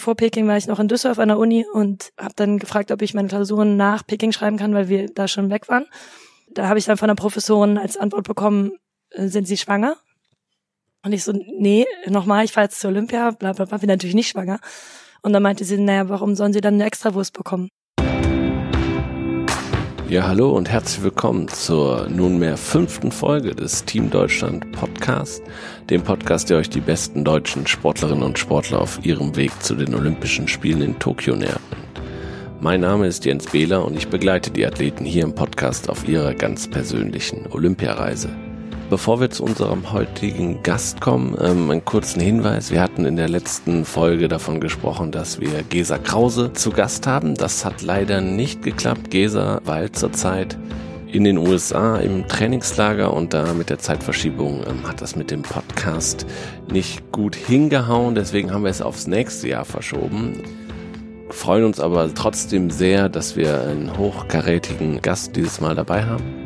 Vor Peking war ich noch in Düsseldorf an der Uni und habe dann gefragt, ob ich meine Klausuren nach Peking schreiben kann, weil wir da schon weg waren. Da habe ich dann von der Professorin als Antwort bekommen, äh, sind Sie schwanger? Und ich so, nee, nochmal, ich fahre jetzt zur Olympia, bla bla bla, bin natürlich nicht schwanger. Und dann meinte sie, naja, warum sollen sie dann eine Extrawurst bekommen? Ja, hallo und herzlich willkommen zur nunmehr fünften Folge des Team Deutschland Podcast, dem Podcast, der euch die besten deutschen Sportlerinnen und Sportler auf ihrem Weg zu den Olympischen Spielen in Tokio nähert. Mein Name ist Jens Behler und ich begleite die Athleten hier im Podcast auf ihrer ganz persönlichen Olympiareise. Bevor wir zu unserem heutigen Gast kommen, ähm, einen kurzen Hinweis. Wir hatten in der letzten Folge davon gesprochen, dass wir Gesa Krause zu Gast haben. Das hat leider nicht geklappt. Gesa weil zurzeit in den USA im Trainingslager und da mit der Zeitverschiebung ähm, hat das mit dem Podcast nicht gut hingehauen. Deswegen haben wir es aufs nächste Jahr verschoben. Freuen uns aber trotzdem sehr, dass wir einen hochkarätigen Gast dieses Mal dabei haben.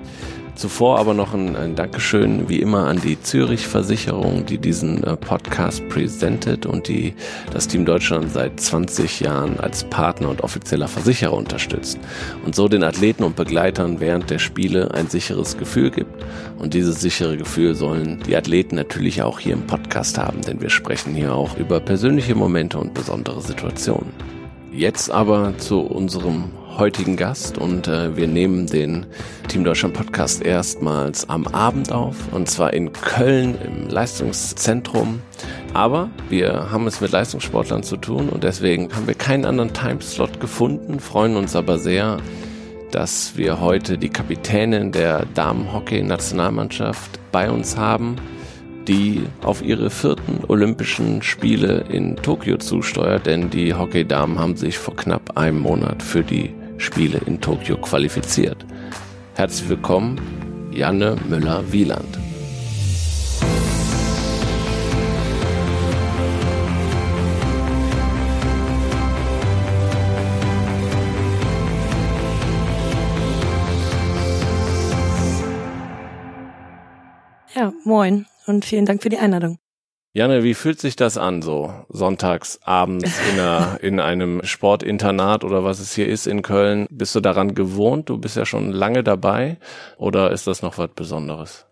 Zuvor aber noch ein, ein Dankeschön, wie immer, an die Zürich Versicherung, die diesen äh, Podcast präsentiert und die das Team Deutschland seit 20 Jahren als Partner und offizieller Versicherer unterstützt und so den Athleten und Begleitern während der Spiele ein sicheres Gefühl gibt. Und dieses sichere Gefühl sollen die Athleten natürlich auch hier im Podcast haben, denn wir sprechen hier auch über persönliche Momente und besondere Situationen. Jetzt aber zu unserem heutigen Gast und äh, wir nehmen den Team Deutschland Podcast erstmals am Abend auf und zwar in Köln im Leistungszentrum. Aber wir haben es mit Leistungssportlern zu tun und deswegen haben wir keinen anderen Timeslot gefunden, freuen uns aber sehr, dass wir heute die Kapitänin der Damenhockey-Nationalmannschaft bei uns haben die auf ihre vierten Olympischen Spiele in Tokio zusteuert, denn die Hockeydamen haben sich vor knapp einem Monat für die Spiele in Tokio qualifiziert. Herzlich willkommen, Janne Müller-Wieland. Ja, moin und vielen Dank für die Einladung. Janne, wie fühlt sich das an, so sonntags abends in, einer, in einem Sportinternat oder was es hier ist in Köln? Bist du daran gewohnt? Du bist ja schon lange dabei oder ist das noch was Besonderes?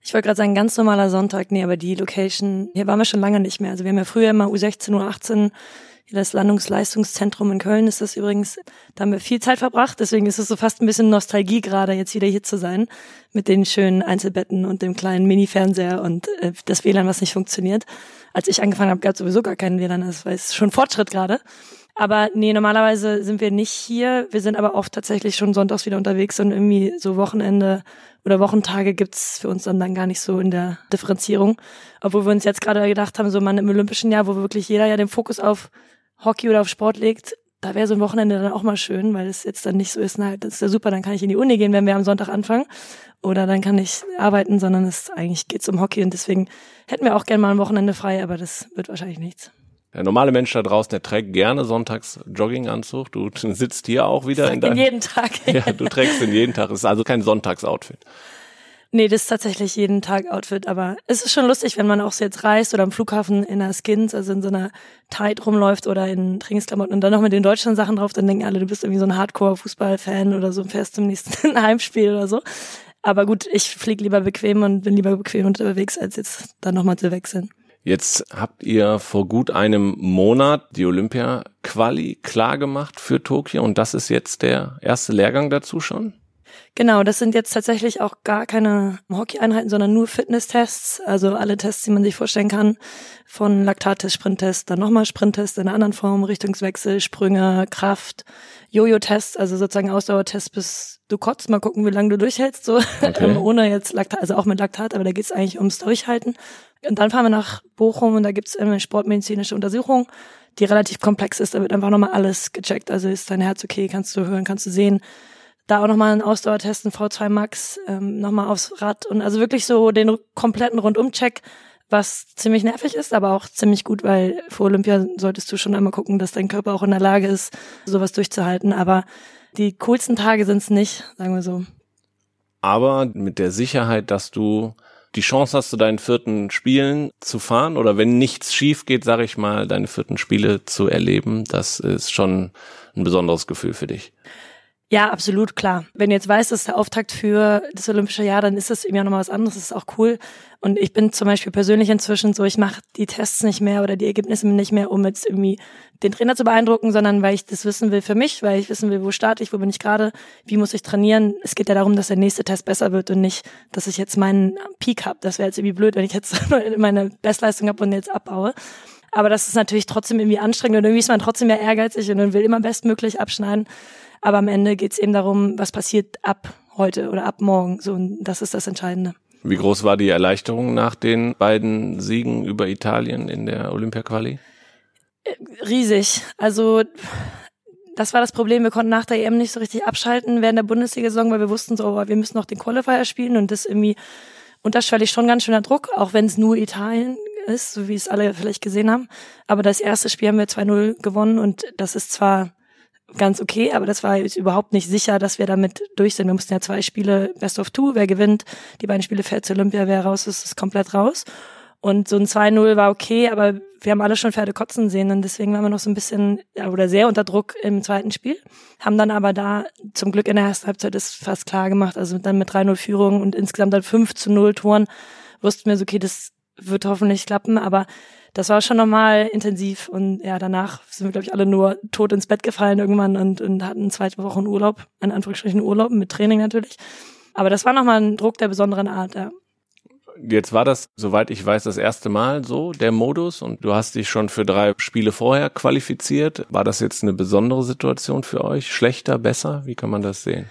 Ich wollte gerade sagen, ganz normaler Sonntag, nee, aber die Location, hier waren wir schon lange nicht mehr. Also wir haben ja früher immer U16, U18 das Landungsleistungszentrum in Köln ist das übrigens. Da haben wir viel Zeit verbracht. Deswegen ist es so fast ein bisschen Nostalgie gerade, jetzt wieder hier zu sein. Mit den schönen Einzelbetten und dem kleinen Mini-Fernseher und äh, das WLAN, was nicht funktioniert. Als ich angefangen habe, gab es sowieso gar keinen WLAN. Das war schon Fortschritt gerade. Aber nee, normalerweise sind wir nicht hier. Wir sind aber oft tatsächlich schon sonntags wieder unterwegs und irgendwie so Wochenende oder Wochentage gibt's für uns dann, dann gar nicht so in der Differenzierung. Obwohl wir uns jetzt gerade gedacht haben, so man im Olympischen Jahr, wo wirklich jeder ja den Fokus auf Hockey oder auf Sport legt, da wäre so ein Wochenende dann auch mal schön, weil es jetzt dann nicht so ist, na, das ist ja super, dann kann ich in die Uni gehen, wenn wir am Sonntag anfangen. Oder dann kann ich arbeiten, sondern es eigentlich geht's um Hockey und deswegen hätten wir auch gerne mal ein Wochenende frei, aber das wird wahrscheinlich nichts. Der normale Mensch da draußen, der trägt gerne sonntags Jogginganzug. Du sitzt hier auch wieder in deinem. jeden Tag. Ja, du trägst ihn jeden Tag. Es ist also kein Sonntagsoutfit. Nee, das ist tatsächlich jeden Tag Outfit, aber es ist schon lustig, wenn man auch so jetzt reist oder am Flughafen in einer Skins, also in so einer Tight rumläuft oder in Trainingsklamotten und dann noch mit den deutschen Sachen drauf, dann denken alle, du bist irgendwie so ein Hardcore-Fußballfan oder so und fährst zum nächsten Heimspiel oder so. Aber gut, ich fliege lieber bequem und bin lieber bequem unterwegs, als jetzt dann nochmal zu wechseln. Jetzt habt ihr vor gut einem Monat die Olympia-Quali klar gemacht für Tokio und das ist jetzt der erste Lehrgang dazu schon? Genau, das sind jetzt tatsächlich auch gar keine Hockey-Einheiten, sondern nur Fitness-Tests. Also alle Tests, die man sich vorstellen kann. Von Laktattest, Sprinttest, dann nochmal Sprinttest in einer anderen Form, Richtungswechsel, Sprünge, Kraft, Jojo-Test, also sozusagen Ausdauertest bis du kotzt. Mal gucken, wie lange du durchhältst, so okay. ohne jetzt Laktat, also auch mit Laktat, aber da geht's eigentlich ums Durchhalten. Und dann fahren wir nach Bochum und da gibt's eine sportmedizinische Untersuchung, die relativ komplex ist. Da wird einfach nochmal alles gecheckt. Also ist dein Herz okay, kannst du hören, kannst du sehen da auch nochmal einen Ausdauertest, ein V2 Max, ähm, nochmal aufs Rad und also wirklich so den kompletten Rundumcheck, was ziemlich nervig ist, aber auch ziemlich gut, weil vor Olympia solltest du schon einmal gucken, dass dein Körper auch in der Lage ist, sowas durchzuhalten. Aber die coolsten Tage sind es nicht, sagen wir so. Aber mit der Sicherheit, dass du die Chance hast, zu deinen vierten Spielen zu fahren oder wenn nichts schief geht, sage ich mal, deine vierten Spiele zu erleben, das ist schon ein besonderes Gefühl für dich. Ja, absolut, klar. Wenn du jetzt weißt, das ist der Auftakt für das Olympische Jahr, dann ist das irgendwie auch nochmal was anderes. Das ist auch cool. Und ich bin zum Beispiel persönlich inzwischen so, ich mache die Tests nicht mehr oder die Ergebnisse nicht mehr, um jetzt irgendwie den Trainer zu beeindrucken, sondern weil ich das wissen will für mich, weil ich wissen will, wo starte ich, wo bin ich gerade, wie muss ich trainieren. Es geht ja darum, dass der nächste Test besser wird und nicht, dass ich jetzt meinen Peak habe. Das wäre jetzt irgendwie blöd, wenn ich jetzt meine Bestleistung habe und jetzt abbaue. Aber das ist natürlich trotzdem irgendwie anstrengend und irgendwie ist man trotzdem ja ehrgeizig und will immer bestmöglich abschneiden. Aber am Ende geht es eben darum, was passiert ab heute oder ab morgen. So, und das ist das Entscheidende. Wie groß war die Erleichterung nach den beiden Siegen über Italien in der Olympia-Quali? Äh, riesig. Also das war das Problem. Wir konnten nach der EM nicht so richtig abschalten während der Bundesliga-Saison, weil wir wussten so, oh, wir müssen noch den Qualifier spielen und das irgendwie unterschwellig schon ganz schöner Druck, auch wenn es nur Italien ist, so wie es alle vielleicht gesehen haben. Aber das erste Spiel haben wir 2-0 gewonnen und das ist zwar ganz okay, aber das war überhaupt nicht sicher, dass wir damit durch sind. Wir mussten ja zwei Spiele Best of Two, wer gewinnt, die beiden Spiele fällt zu Olympia, wer raus ist, ist komplett raus. Und so ein 2-0 war okay, aber wir haben alle schon Pferde kotzen sehen und deswegen waren wir noch so ein bisschen ja, oder sehr unter Druck im zweiten Spiel. Haben dann aber da zum Glück in der ersten Halbzeit ist fast klar gemacht, also dann mit 3-0 Führung und insgesamt dann 5 zu 0 Toren wussten wir so, okay, das wird hoffentlich klappen, aber das war schon nochmal intensiv und ja, danach sind wir, glaube ich, alle nur tot ins Bett gefallen irgendwann und, und hatten zwei Wochen Urlaub, in Anführungsstrichen Urlaub, mit Training natürlich. Aber das war nochmal ein Druck der besonderen Art, ja. Jetzt war das, soweit ich weiß, das erste Mal so, der Modus, und du hast dich schon für drei Spiele vorher qualifiziert. War das jetzt eine besondere Situation für euch? Schlechter, besser? Wie kann man das sehen?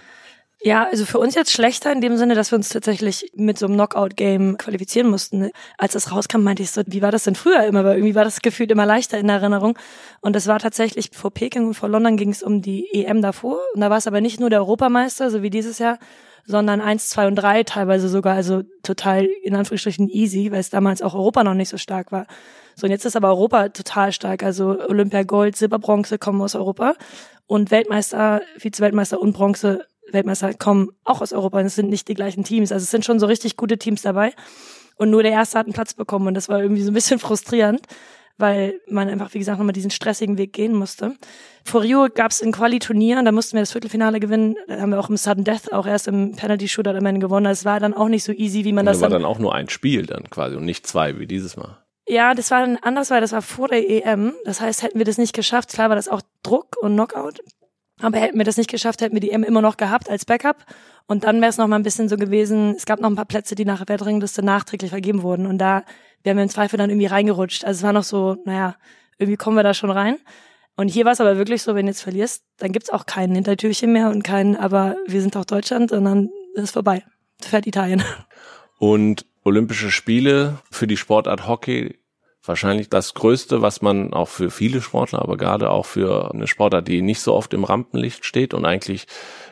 Ja, also für uns jetzt schlechter in dem Sinne, dass wir uns tatsächlich mit so einem Knockout-Game qualifizieren mussten. Als das rauskam, meinte ich so, wie war das denn früher immer? Weil irgendwie war das gefühlt immer leichter in Erinnerung. Und das war tatsächlich vor Peking und vor London ging es um die EM davor. Und da war es aber nicht nur der Europameister, so wie dieses Jahr, sondern eins, zwei und drei teilweise sogar, also total in Anführungsstrichen easy, weil es damals auch Europa noch nicht so stark war. So, und jetzt ist aber Europa total stark. Also Olympia Gold, Silber, Bronze kommen aus Europa. Und Weltmeister, Vize-Weltmeister und Bronze Weltmeister kommen auch aus Europa und es sind nicht die gleichen Teams. Also es sind schon so richtig gute Teams dabei. Und nur der erste hat einen Platz bekommen und das war irgendwie so ein bisschen frustrierend, weil man einfach, wie gesagt, nochmal diesen stressigen Weg gehen musste. Vor Rio gab es ein Quali-Turnier und da mussten wir das Viertelfinale gewinnen. Da haben wir auch im Sudden Death auch erst im Penalty-Shooter am Ende gewonnen. Das war dann auch nicht so easy, wie man und das war dann, dann auch nur ein Spiel dann quasi und nicht zwei wie dieses Mal. Ja, das war dann anders, weil das war vor der EM. Das heißt, hätten wir das nicht geschafft, klar war das auch Druck und Knockout. Aber hätten wir das nicht geschafft, hätten wir die M immer noch gehabt als Backup. Und dann wäre es noch mal ein bisschen so gewesen, es gab noch ein paar Plätze, die nach der Weltrangliste nachträglich vergeben wurden. Und da wären wir im Zweifel dann irgendwie reingerutscht. Also es war noch so, naja, irgendwie kommen wir da schon rein. Und hier war es aber wirklich so, wenn du jetzt verlierst, dann gibt's auch kein Hintertürchen mehr und kein, aber wir sind auch Deutschland und dann ist es vorbei. Fährt Italien. Und Olympische Spiele für die Sportart Hockey wahrscheinlich das Größte, was man auch für viele Sportler, aber gerade auch für eine Sportart, die nicht so oft im Rampenlicht steht und eigentlich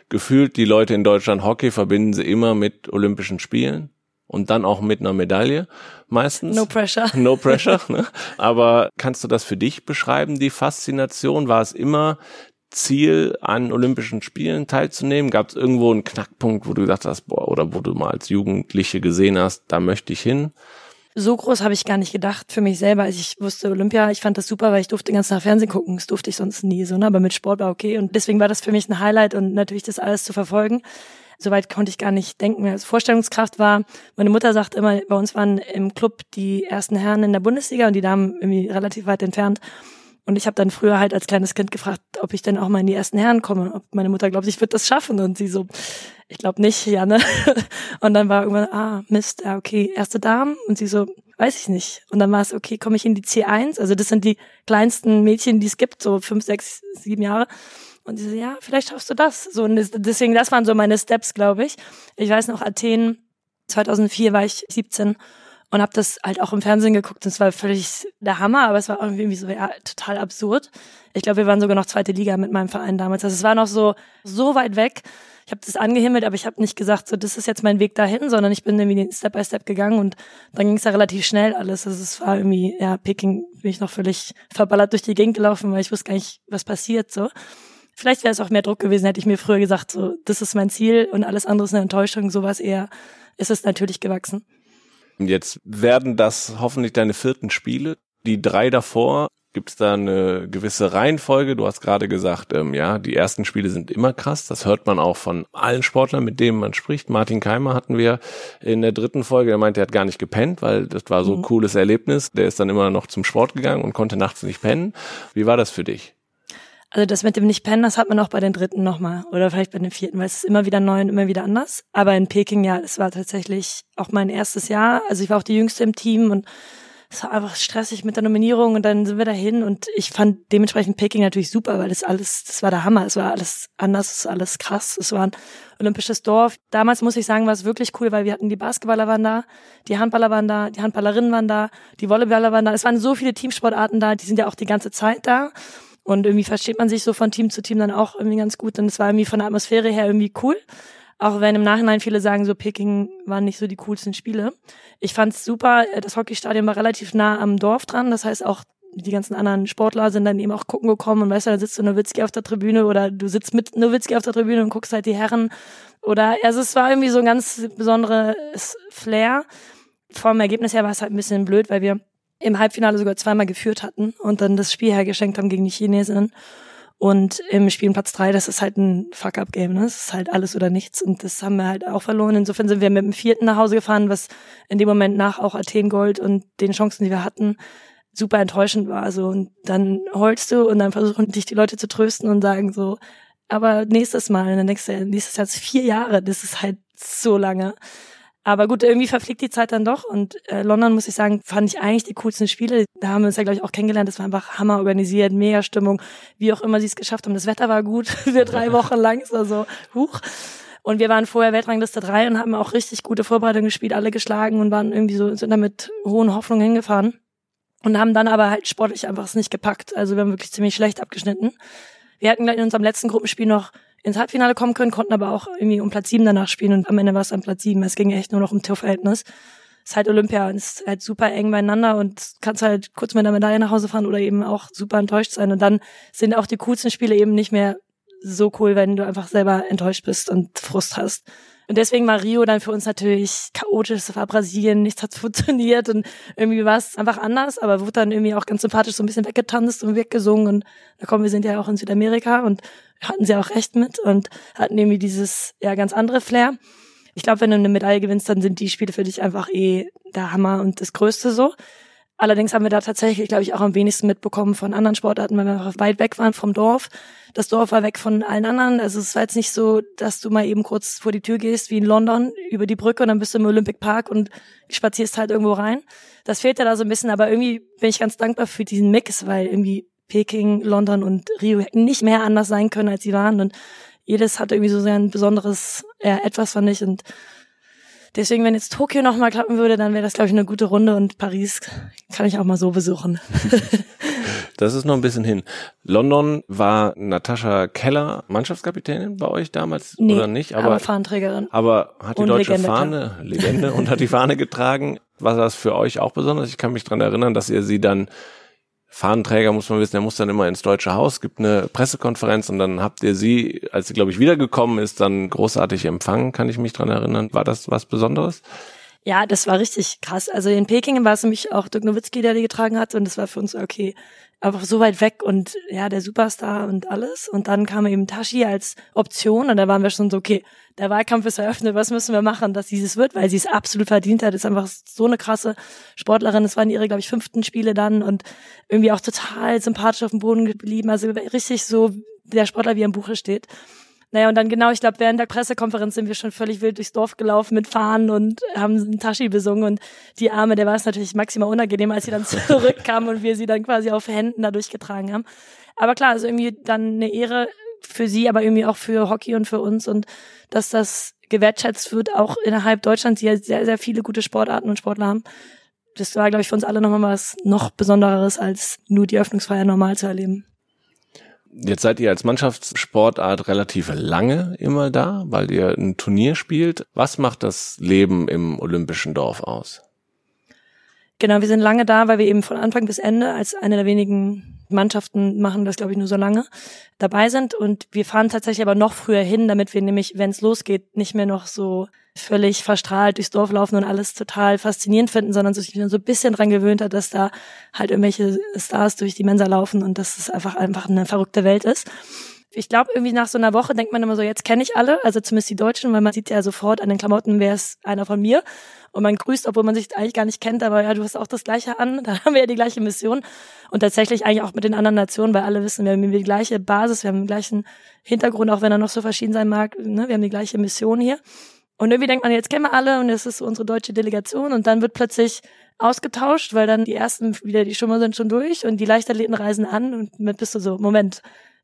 gefühlt die Leute in Deutschland Hockey verbinden sie immer mit Olympischen Spielen und dann auch mit einer Medaille meistens. No pressure. No pressure. Ne? Aber kannst du das für dich beschreiben, die Faszination? War es immer Ziel, an Olympischen Spielen teilzunehmen? Gab es irgendwo einen Knackpunkt, wo du gesagt hast, boah, oder wo du mal als Jugendliche gesehen hast, da möchte ich hin? so groß habe ich gar nicht gedacht für mich selber. als ich wusste Olympia, ich fand das super, weil ich durfte den ganzen Tag Fernsehen gucken. Das durfte ich sonst nie so, ne? aber mit Sport war okay. Und deswegen war das für mich ein Highlight und natürlich das alles zu verfolgen. Soweit konnte ich gar nicht denken. Also Vorstellungskraft war, meine Mutter sagt immer, bei uns waren im Club die ersten Herren in der Bundesliga und die Damen irgendwie relativ weit entfernt. Und ich habe dann früher halt als kleines Kind gefragt, ob ich denn auch mal in die ersten Herren komme. Ob meine Mutter glaubt, ich würde das schaffen. Und sie so, ich glaube nicht, Janne. Und dann war irgendwann, ah, Mist, ja, okay, erste Damen. Und sie so, weiß ich nicht. Und dann war es, okay, komme ich in die C1? Also das sind die kleinsten Mädchen, die es gibt, so fünf, sechs, sieben Jahre. Und sie so, ja, vielleicht schaffst du das. So, deswegen, das waren so meine Steps, glaube ich. Ich weiß noch, Athen, 2004 war ich 17 und habe das halt auch im Fernsehen geguckt. Und es war völlig der Hammer, aber es war irgendwie so ja, total absurd. Ich glaube, wir waren sogar noch zweite Liga mit meinem Verein damals. Also es war noch so so weit weg. Ich habe das angehimmelt, aber ich habe nicht gesagt, so das ist jetzt mein Weg dahin, sondern ich bin irgendwie Step by Step gegangen und dann ging es ja relativ schnell alles. Also es war irgendwie, ja, Peking bin ich noch völlig verballert durch die Gegend gelaufen, weil ich wusste gar nicht, was passiert so. Vielleicht wäre es auch mehr Druck gewesen, hätte ich mir früher gesagt, so das ist mein Ziel und alles andere ist eine Enttäuschung. Sowas eher ist es natürlich gewachsen. Jetzt werden das hoffentlich deine vierten Spiele. Die drei davor Gibt es da eine gewisse Reihenfolge? Du hast gerade gesagt, ähm, ja, die ersten Spiele sind immer krass. Das hört man auch von allen Sportlern, mit denen man spricht. Martin Keimer hatten wir in der dritten Folge. Er meinte, er hat gar nicht gepennt, weil das war so ein mhm. cooles Erlebnis. Der ist dann immer noch zum Sport gegangen und konnte nachts nicht pennen. Wie war das für dich? Also das mit dem Nicht-Pennen, das hat man auch bei den dritten nochmal oder vielleicht bei den vierten, weil es ist immer wieder neu und immer wieder anders. Aber in Peking, ja, es war tatsächlich auch mein erstes Jahr. Also ich war auch die Jüngste im Team und es war einfach stressig mit der Nominierung und dann sind wir dahin und ich fand dementsprechend Peking natürlich super, weil das alles, das war der Hammer, es war alles anders, es war alles krass, es war ein olympisches Dorf. Damals muss ich sagen, war es wirklich cool, weil wir hatten die Basketballer waren da, die Handballer waren da, die Handballerinnen waren da, die Volleyballer waren da. Es waren so viele Teamsportarten da, die sind ja auch die ganze Zeit da. Und irgendwie versteht man sich so von Team zu Team dann auch irgendwie ganz gut. Und es war irgendwie von der Atmosphäre her irgendwie cool. Auch wenn im Nachhinein viele sagen, so Peking waren nicht so die coolsten Spiele. Ich fand's super. Das Hockeystadion war relativ nah am Dorf dran. Das heißt auch die ganzen anderen Sportler sind dann eben auch gucken gekommen und weißt du, da sitzt du Nowitzki auf der Tribüne oder du sitzt mit Nowitzki auf der Tribüne und guckst halt die Herren. Oder also es war irgendwie so ein ganz besonderes Flair. Vom Ergebnis her war es halt ein bisschen blöd, weil wir im Halbfinale sogar zweimal geführt hatten und dann das Spiel hergeschenkt haben gegen die Chinesinnen. Und im Spiel Platz drei, das ist halt ein Fuck-up-Game, ne? Das ist halt alles oder nichts. Und das haben wir halt auch verloren. Insofern sind wir mit dem vierten nach Hause gefahren, was in dem Moment nach auch Athen Gold und den Chancen, die wir hatten, super enttäuschend war. So, und dann heulst du und dann versuchen dich die Leute zu trösten und sagen so, aber nächstes Mal, dann denkst du, nächstes Jahr vier Jahre, das ist halt so lange. Aber gut, irgendwie verfliegt die Zeit dann doch. Und äh, London, muss ich sagen, fand ich eigentlich die coolsten Spiele. Da haben wir uns ja, glaube ich, auch kennengelernt. Das war einfach Hammer organisiert, mega Stimmung. Wie auch immer sie es geschafft haben. Das Wetter war gut für drei Wochen lang. Es war so, huch. Und wir waren vorher Weltrangliste 3 und haben auch richtig gute Vorbereitungen gespielt, alle geschlagen und waren irgendwie so, sind da mit hohen Hoffnungen hingefahren. Und haben dann aber halt sportlich einfach es nicht gepackt. Also wir haben wirklich ziemlich schlecht abgeschnitten. Wir hatten in unserem letzten Gruppenspiel noch ins Halbfinale kommen können, konnten aber auch irgendwie um Platz 7 danach spielen und am Ende war es dann Platz 7. Es ging echt nur noch um Torverhältnis. Ist halt Olympia und es ist halt super eng beieinander und kannst halt kurz mit der Medaille nach Hause fahren oder eben auch super enttäuscht sein. Und dann sind auch die coolsten Spiele eben nicht mehr so cool, wenn du einfach selber enttäuscht bist und Frust hast. Und deswegen war Rio dann für uns natürlich chaotisch. Es war Brasilien, nichts hat funktioniert und irgendwie war es einfach anders, aber wurde dann irgendwie auch ganz sympathisch so ein bisschen weggetanzt und weggesungen. Und da kommen wir sind ja auch in Südamerika und hatten sie auch recht mit und hatten irgendwie dieses ja ganz andere Flair. Ich glaube, wenn du eine Medaille gewinnst, dann sind die Spiele für dich einfach eh der Hammer und das Größte so. Allerdings haben wir da tatsächlich, glaube ich, auch am wenigsten mitbekommen von anderen Sportarten, weil wir einfach weit weg waren vom Dorf. Das Dorf war weg von allen anderen. Also es war jetzt nicht so, dass du mal eben kurz vor die Tür gehst, wie in London, über die Brücke und dann bist du im Olympic Park und spazierst halt irgendwo rein. Das fehlt ja da so ein bisschen, aber irgendwie bin ich ganz dankbar für diesen Mix, weil irgendwie Peking, London und Rio hätten nicht mehr anders sein können, als sie waren. Und jedes hat irgendwie so sein besonderes ja, etwas, fand ich. Und deswegen, wenn jetzt Tokio nochmal klappen würde, dann wäre das, glaube ich, eine gute Runde. Und Paris kann ich auch mal so besuchen. Das ist noch ein bisschen hin. London war Natascha Keller Mannschaftskapitänin bei euch damals nee, oder nicht? Aber, aber Fahnenträgerin. Aber hat die deutsche Legende, Fahne, klar. Legende, und hat die Fahne getragen. War das für euch auch besonders? Ich kann mich dran erinnern, dass ihr sie dann Fahnenträger muss man wissen, der muss dann immer ins Deutsche Haus, gibt eine Pressekonferenz und dann habt ihr sie, als sie, glaube ich, wiedergekommen ist, dann großartig empfangen, kann ich mich dran erinnern. War das was Besonderes? Ja, das war richtig krass. Also in Peking war es nämlich auch Dirk Nowitzki, der die getragen hat und das war für uns okay einfach so weit weg und ja, der Superstar und alles. Und dann kam eben Tashi als Option und da waren wir schon so, okay, der Wahlkampf ist eröffnet, was müssen wir machen, dass dieses wird, weil sie es absolut verdient hat. Ist einfach so eine krasse Sportlerin. Es waren ihre, glaube ich, fünften Spiele dann und irgendwie auch total sympathisch auf dem Boden geblieben. Also richtig so der Sportler, wie er im Buche steht. Naja, und dann genau, ich glaube, während der Pressekonferenz sind wir schon völlig wild durchs Dorf gelaufen mit Fahnen und haben einen Tashi besungen und die Arme, der war es natürlich maximal unangenehm, als sie dann zurückkam und wir sie dann quasi auf Händen da durchgetragen haben. Aber klar, also irgendwie dann eine Ehre für sie, aber irgendwie auch für Hockey und für uns und dass das gewertschätzt wird, auch innerhalb Deutschlands, die ja sehr, sehr viele gute Sportarten und Sportler haben. Das war, glaube ich, für uns alle nochmal was noch Besonderes, als nur die Öffnungsfeier normal zu erleben. Jetzt seid ihr als Mannschaftssportart relativ lange immer da, weil ihr ein Turnier spielt. Was macht das Leben im Olympischen Dorf aus? Genau, wir sind lange da, weil wir eben von Anfang bis Ende als eine der wenigen Mannschaften machen das, glaube ich, nur so lange dabei sind. Und wir fahren tatsächlich aber noch früher hin, damit wir nämlich, wenn es losgeht, nicht mehr noch so völlig verstrahlt durchs Dorf laufen und alles total faszinierend finden, sondern sich so ein bisschen dran gewöhnt hat, dass da halt irgendwelche Stars durch die Mensa laufen und dass es einfach einfach eine verrückte Welt ist. Ich glaube, irgendwie nach so einer Woche denkt man immer so, jetzt kenne ich alle, also zumindest die Deutschen, weil man sieht ja sofort an den Klamotten, wer ist einer von mir. Und man grüßt, obwohl man sich eigentlich gar nicht kennt, aber ja, du hast auch das Gleiche an, da haben wir ja die gleiche Mission. Und tatsächlich eigentlich auch mit den anderen Nationen, weil alle wissen, wir haben die gleiche Basis, wir haben den gleichen Hintergrund, auch wenn er noch so verschieden sein mag, ne? wir haben die gleiche Mission hier. Und irgendwie denkt man, jetzt kennen wir alle und es ist unsere deutsche Delegation und dann wird plötzlich ausgetauscht, weil dann die ersten wieder die Schummer sind schon durch und die Leichtathleten reisen an und mit bist du so, Moment,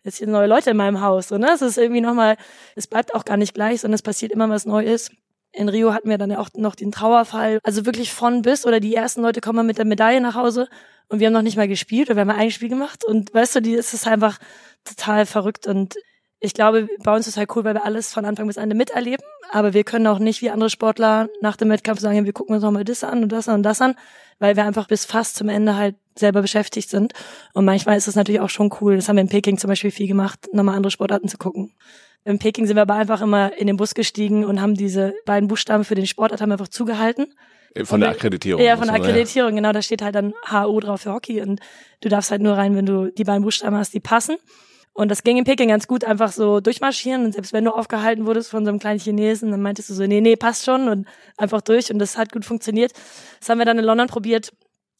jetzt hier neue Leute in meinem Haus. So, ne? Es ist irgendwie nochmal, es bleibt auch gar nicht gleich, sondern es passiert immer was Neues. In Rio hatten wir dann ja auch noch den Trauerfall. Also wirklich von bis oder die ersten Leute kommen mit der Medaille nach Hause und wir haben noch nicht mal gespielt oder wir haben ein Spiel gemacht und weißt du, die ist es einfach total verrückt und ich glaube, bei uns ist halt cool, weil wir alles von Anfang bis Ende miterleben, aber wir können auch nicht wie andere Sportler nach dem Wettkampf sagen, wir gucken uns nochmal das an und das an und das an, weil wir einfach bis fast zum Ende halt selber beschäftigt sind. Und manchmal ist es natürlich auch schon cool, das haben wir in Peking zum Beispiel viel gemacht, nochmal andere Sportarten zu gucken. In Peking sind wir aber einfach immer in den Bus gestiegen und haben diese beiden Buchstaben für den Sportart haben einfach zugehalten. Von der Akkreditierung. Ja, von der Akkreditierung, genau. Da steht halt dann HO drauf für Hockey und du darfst halt nur rein, wenn du die beiden Buchstaben hast, die passen. Und das ging in Peking ganz gut, einfach so durchmarschieren. Und selbst wenn du aufgehalten wurdest von so einem kleinen Chinesen, dann meintest du so, nee, nee, passt schon und einfach durch. Und das hat gut funktioniert. Das haben wir dann in London probiert.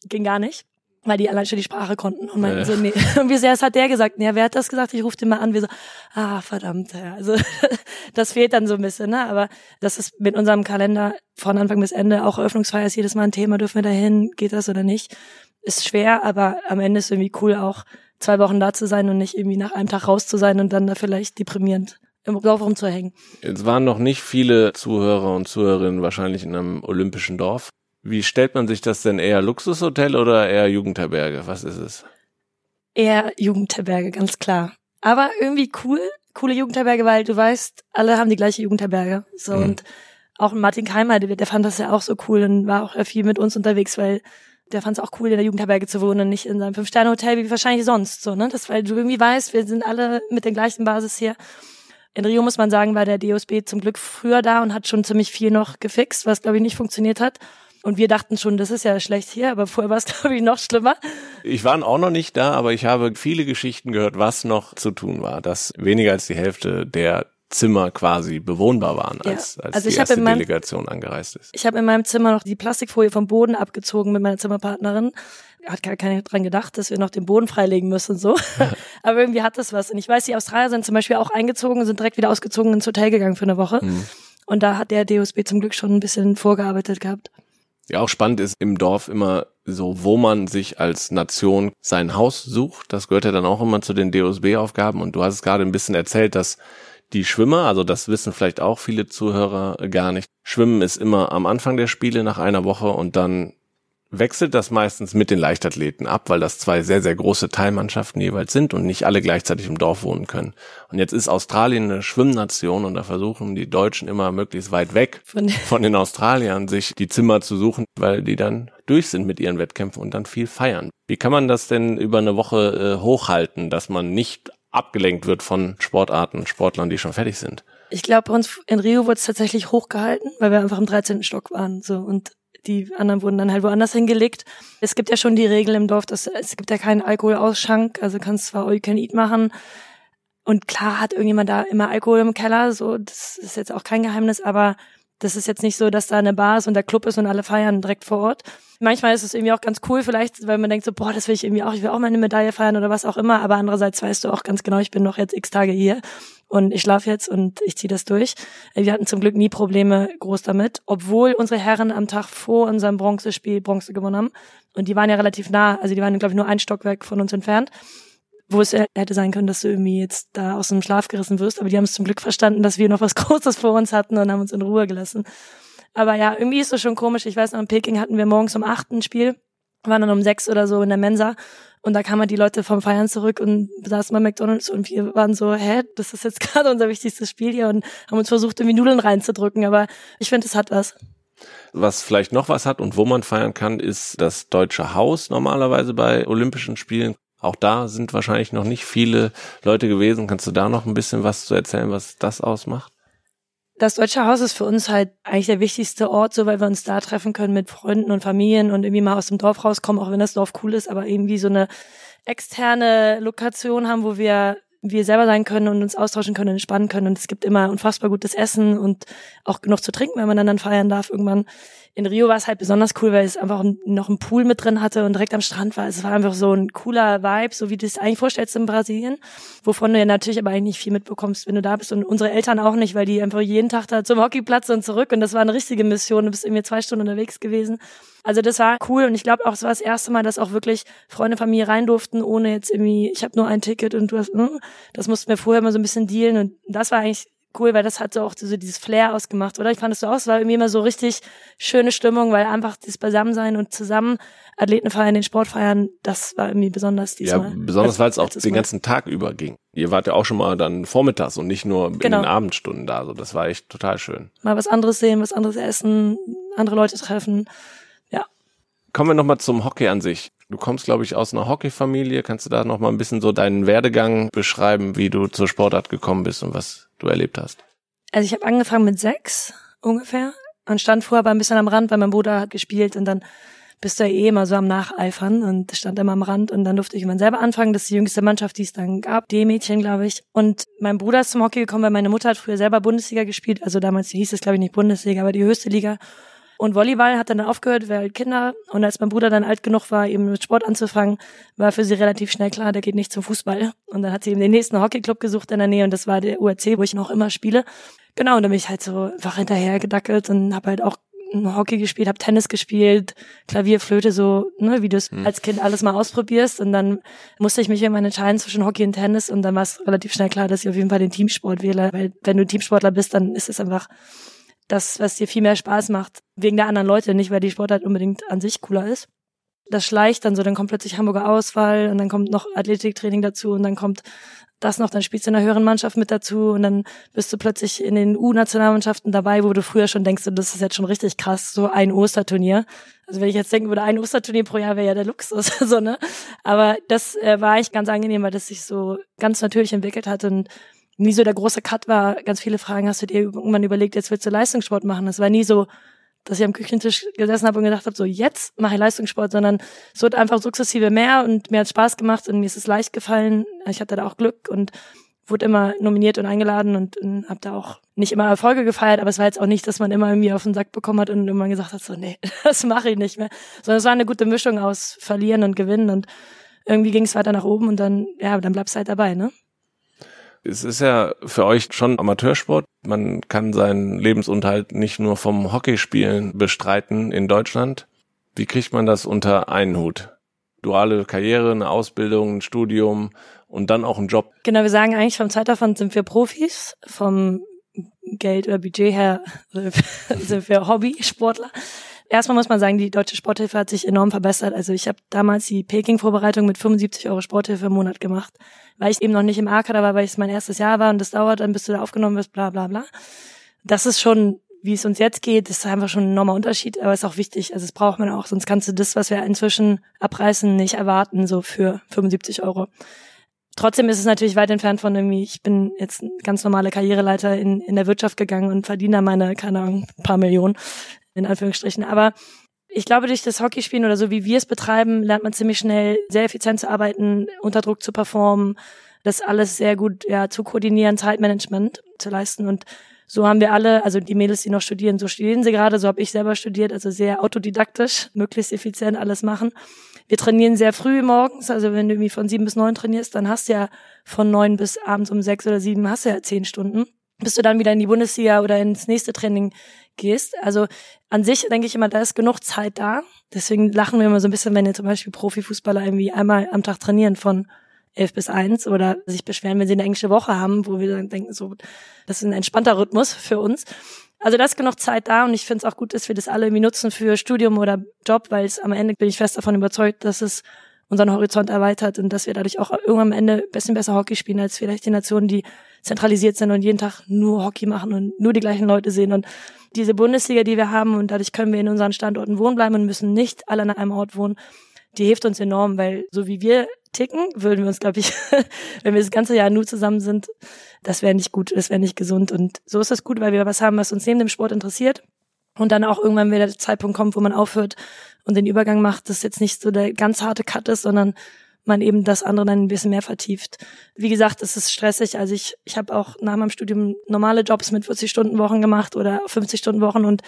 Ging gar nicht weil die allein schon die Sprache konnten und meinten ja. so, nee. Und wie sehr es hat der gesagt? Ja, wer hat das gesagt? Ich rufe den mal an. Wir so, ah, verdammt, ja. Also das fehlt dann so ein bisschen, ne? Aber das ist mit unserem Kalender von Anfang bis Ende, auch Eröffnungsfeier ist jedes Mal ein Thema, dürfen wir dahin, geht das oder nicht? Ist schwer, aber am Ende ist irgendwie cool, auch zwei Wochen da zu sein und nicht irgendwie nach einem Tag raus zu sein und dann da vielleicht deprimierend im Dorf rumzuhängen. Es waren noch nicht viele Zuhörer und Zuhörerinnen wahrscheinlich in einem olympischen Dorf. Wie stellt man sich das denn eher Luxushotel oder eher Jugendherberge? Was ist es? Eher Jugendherberge, ganz klar. Aber irgendwie cool, coole Jugendherberge, weil du weißt, alle haben die gleiche Jugendherberge. So mhm. und auch Martin Keimer, der, der fand das ja auch so cool und war auch viel mit uns unterwegs, weil der fand es auch cool, in der Jugendherberge zu wohnen und nicht in seinem Fünf-Sterne-Hotel wie wahrscheinlich sonst. So, ne? Das, weil du irgendwie weißt, wir sind alle mit der gleichen Basis hier. In Rio muss man sagen, war der DOSB zum Glück früher da und hat schon ziemlich viel noch gefixt, was glaube ich nicht funktioniert hat. Und wir dachten schon, das ist ja schlecht hier, aber vorher war es, glaube ich, noch schlimmer. Ich war auch noch nicht da, aber ich habe viele Geschichten gehört, was noch zu tun war, dass weniger als die Hälfte der Zimmer quasi bewohnbar waren, als, ja. als also die erste meinem, Delegation angereist ist. Ich habe in meinem Zimmer noch die Plastikfolie vom Boden abgezogen mit meiner Zimmerpartnerin. Hat gar keiner dran gedacht, dass wir noch den Boden freilegen müssen so. Aber irgendwie hat das was. Und ich weiß, die Australier sind zum Beispiel auch eingezogen, sind direkt wieder ausgezogen ins Hotel gegangen für eine Woche. Mhm. Und da hat der DOSB zum Glück schon ein bisschen vorgearbeitet gehabt. Ja, auch spannend ist im Dorf immer so, wo man sich als Nation sein Haus sucht. Das gehört ja dann auch immer zu den DOSB-Aufgaben. Und du hast es gerade ein bisschen erzählt, dass die Schwimmer, also das wissen vielleicht auch viele Zuhörer gar nicht. Schwimmen ist immer am Anfang der Spiele nach einer Woche und dann wechselt das meistens mit den Leichtathleten ab, weil das zwei sehr, sehr große Teilmannschaften jeweils sind und nicht alle gleichzeitig im Dorf wohnen können. Und jetzt ist Australien eine Schwimmnation und da versuchen die Deutschen immer möglichst weit weg von, von den Australiern sich die Zimmer zu suchen, weil die dann durch sind mit ihren Wettkämpfen und dann viel feiern. Wie kann man das denn über eine Woche äh, hochhalten, dass man nicht abgelenkt wird von Sportarten, Sportlern, die schon fertig sind? Ich glaube, bei uns in Rio wurde es tatsächlich hochgehalten, weil wir einfach im 13. Stock waren. So und die anderen wurden dann halt woanders hingelegt. Es gibt ja schon die Regel im Dorf, dass es gibt ja keinen Alkoholausschank, also kannst zwar All You Can Eat machen. Und klar hat irgendjemand da immer Alkohol im Keller, so das ist jetzt auch kein Geheimnis, aber das ist jetzt nicht so, dass da eine Bar ist und der Club ist und alle feiern direkt vor Ort. Manchmal ist es irgendwie auch ganz cool, vielleicht, weil man denkt so, boah, das will ich irgendwie auch, ich will auch meine Medaille feiern oder was auch immer. Aber andererseits weißt du auch ganz genau, ich bin noch jetzt x Tage hier und ich schlafe jetzt und ich ziehe das durch. Wir hatten zum Glück nie Probleme groß damit, obwohl unsere Herren am Tag vor unserem Bronzespiel Bronze gewonnen haben. Und die waren ja relativ nah, also die waren, glaube ich, nur ein Stockwerk von uns entfernt wo es hätte sein können, dass du irgendwie jetzt da aus dem Schlaf gerissen wirst. Aber die haben es zum Glück verstanden, dass wir noch was Großes vor uns hatten und haben uns in Ruhe gelassen. Aber ja, irgendwie ist das schon komisch. Ich weiß noch, in Peking hatten wir morgens um acht ein Spiel, waren dann um sechs oder so in der Mensa. Und da kamen die Leute vom Feiern zurück und saßen bei McDonalds und wir waren so, hä, das ist jetzt gerade unser wichtigstes Spiel hier und haben uns versucht, irgendwie Nudeln reinzudrücken. Aber ich finde, es hat was. Was vielleicht noch was hat und wo man feiern kann, ist das Deutsche Haus normalerweise bei Olympischen Spielen. Auch da sind wahrscheinlich noch nicht viele Leute gewesen. Kannst du da noch ein bisschen was zu erzählen, was das ausmacht? Das Deutsche Haus ist für uns halt eigentlich der wichtigste Ort, so weil wir uns da treffen können mit Freunden und Familien und irgendwie mal aus dem Dorf rauskommen, auch wenn das Dorf cool ist, aber irgendwie so eine externe Lokation haben, wo wir wir selber sein können und uns austauschen können und entspannen können. Und es gibt immer unfassbar gutes Essen und auch genug zu trinken, wenn man dann, dann feiern darf irgendwann in Rio war es halt besonders cool, weil es einfach noch einen Pool mit drin hatte und direkt am Strand war. Es war einfach so ein cooler Vibe, so wie du es eigentlich vorstellst in Brasilien, wovon du ja natürlich aber eigentlich nicht viel mitbekommst, wenn du da bist. Und unsere Eltern auch nicht, weil die einfach jeden Tag da zum Hockeyplatz und zurück und das war eine richtige Mission. Du bist irgendwie zwei Stunden unterwegs gewesen. Also das war cool und ich glaube auch, es war das erste Mal, dass auch wirklich Freunde, Familie rein durften, ohne jetzt irgendwie, ich habe nur ein Ticket und du hast, hm, das mussten wir vorher mal so ein bisschen dealen und das war eigentlich cool, weil das hat so auch so dieses Flair ausgemacht, oder? Ich fand es so aus, war irgendwie immer so richtig schöne Stimmung, weil einfach das Beisammensein und zusammen Athleten feiern, den Sport feiern, das war irgendwie besonders diesmal. Ja, besonders weil es auch den ganzen Tag über ging. Ihr wart ja auch schon mal dann vormittags und nicht nur genau. in den Abendstunden da, so das war echt total schön. Mal was anderes sehen, was anderes essen, andere Leute treffen. Kommen wir nochmal zum Hockey an sich. Du kommst, glaube ich, aus einer Hockeyfamilie. Kannst du da noch mal ein bisschen so deinen Werdegang beschreiben, wie du zur Sportart gekommen bist und was du erlebt hast? Also ich habe angefangen mit sechs ungefähr und stand vorher aber ein bisschen am Rand, weil mein Bruder hat gespielt und dann bist du ja eh immer so am Nacheifern und stand immer am Rand und dann durfte ich irgendwann selber anfangen. Das ist die jüngste Mannschaft, die es dann gab, D-Mädchen, glaube ich. Und mein Bruder ist zum Hockey gekommen, weil meine Mutter hat früher selber Bundesliga gespielt. Also damals hieß es, glaube ich, nicht Bundesliga, aber die höchste Liga. Und Volleyball hat dann aufgehört, weil halt Kinder. Und als mein Bruder dann alt genug war, eben mit Sport anzufangen, war für sie relativ schnell klar, der geht nicht zum Fußball. Und dann hat sie eben den nächsten Hockeyclub gesucht in der Nähe und das war der URC, wo ich noch immer spiele. Genau, und dann bin ich halt so einfach hinterher gedackelt und habe halt auch Hockey gespielt, habe Tennis gespielt, Klavier, Flöte, so, ne, wie du es hm. als Kind alles mal ausprobierst. Und dann musste ich mich irgendwann entscheiden zwischen Hockey und Tennis und dann war es relativ schnell klar, dass ich auf jeden Fall den Teamsport wähle, weil wenn du Teamsportler bist, dann ist es einfach das, was dir viel mehr Spaß macht, wegen der anderen Leute, nicht weil die Sportart unbedingt an sich cooler ist. Das schleicht dann so, dann kommt plötzlich Hamburger Auswahl und dann kommt noch Athletiktraining dazu und dann kommt das noch, dann spielst du in einer höheren Mannschaft mit dazu und dann bist du plötzlich in den U-Nationalmannschaften dabei, wo du früher schon denkst, das ist jetzt schon richtig krass, so ein Osterturnier. Also wenn ich jetzt denken würde, ein Osterturnier pro Jahr wäre ja der Luxus, so, ne? Aber das äh, war eigentlich ganz angenehm, weil das sich so ganz natürlich entwickelt hat und nie so der große Cut war. Ganz viele Fragen hast du dir irgendwann überlegt, jetzt willst du Leistungssport machen. Es war nie so, dass ich am Küchentisch gesessen habe und gedacht habe, so jetzt mache ich Leistungssport, sondern es wird einfach sukzessive mehr und mir hat Spaß gemacht und mir ist es leicht gefallen. Ich hatte da auch Glück und wurde immer nominiert und eingeladen und, und habe da auch nicht immer Erfolge gefeiert, aber es war jetzt auch nicht, dass man immer irgendwie auf den Sack bekommen hat und immer gesagt hat, so nee, das mache ich nicht mehr. Sondern es war eine gute Mischung aus Verlieren und Gewinnen und irgendwie ging es weiter nach oben und dann, ja, dann bleibst du halt dabei, ne? Es ist ja für euch schon Amateursport. Man kann seinen Lebensunterhalt nicht nur vom Hockeyspielen bestreiten in Deutschland. Wie kriegt man das unter einen Hut? Duale Karriere, eine Ausbildung, ein Studium und dann auch ein Job. Genau, wir sagen eigentlich vom Zeitaufwand sind wir Profis, vom Geld oder Budget her sind wir Hobbysportler erstmal muss man sagen, die deutsche Sporthilfe hat sich enorm verbessert. Also ich habe damals die Peking-Vorbereitung mit 75 Euro Sporthilfe im Monat gemacht, weil ich eben noch nicht im A-Kader war, weil es mein erstes Jahr war und das dauert dann, bis du da aufgenommen wirst, bla bla bla. Das ist schon, wie es uns jetzt geht, ist einfach schon ein enormer Unterschied, aber ist auch wichtig. Also es braucht man auch, sonst kannst du das, was wir inzwischen abreißen, nicht erwarten, so für 75 Euro. Trotzdem ist es natürlich weit entfernt von irgendwie, ich bin jetzt ganz normale Karriereleiter in, in der Wirtschaft gegangen und verdiene da meine, keine Ahnung, paar Millionen in Anführungsstrichen. Aber ich glaube, durch das Hockeyspielen oder so wie wir es betreiben, lernt man ziemlich schnell sehr effizient zu arbeiten, unter Druck zu performen, das alles sehr gut ja, zu koordinieren, Zeitmanagement zu leisten. Und so haben wir alle, also die Mädels, die noch studieren, so studieren sie gerade, so habe ich selber studiert, also sehr autodidaktisch, möglichst effizient alles machen. Wir trainieren sehr früh morgens, also wenn du irgendwie von sieben bis neun trainierst, dann hast du ja von neun bis abends um sechs oder sieben hast du ja zehn Stunden bis du dann wieder in die Bundesliga oder ins nächste Training gehst. Also an sich denke ich immer, da ist genug Zeit da. Deswegen lachen wir immer so ein bisschen, wenn ihr zum Beispiel Profifußballer irgendwie einmal am Tag trainieren von elf bis eins oder sich beschweren, wenn sie eine englische Woche haben, wo wir dann denken, so, das ist ein entspannter Rhythmus für uns. Also da ist genug Zeit da und ich finde es auch gut, dass wir das alle irgendwie nutzen für Studium oder Job, weil es am Ende bin ich fest davon überzeugt, dass es unseren Horizont erweitert und dass wir dadurch auch irgendwann am Ende ein bisschen besser Hockey spielen als vielleicht die Nationen, die zentralisiert sind und jeden Tag nur Hockey machen und nur die gleichen Leute sehen. Und diese Bundesliga, die wir haben, und dadurch können wir in unseren Standorten wohnen bleiben und müssen nicht alle an einem Ort wohnen, die hilft uns enorm, weil so wie wir ticken, würden wir uns, glaube ich, wenn wir das ganze Jahr nur zusammen sind, das wäre nicht gut, das wäre nicht gesund. Und so ist es gut, weil wir was haben, was uns neben dem Sport interessiert. Und dann auch irgendwann wieder der Zeitpunkt kommt, wo man aufhört und den Übergang macht, dass jetzt nicht so der ganz harte Cut ist, sondern man eben das andere dann ein bisschen mehr vertieft. Wie gesagt, es ist stressig. Also ich, ich habe auch nach meinem Studium normale Jobs mit 40 Stunden Wochen gemacht oder 50 Stunden Wochen und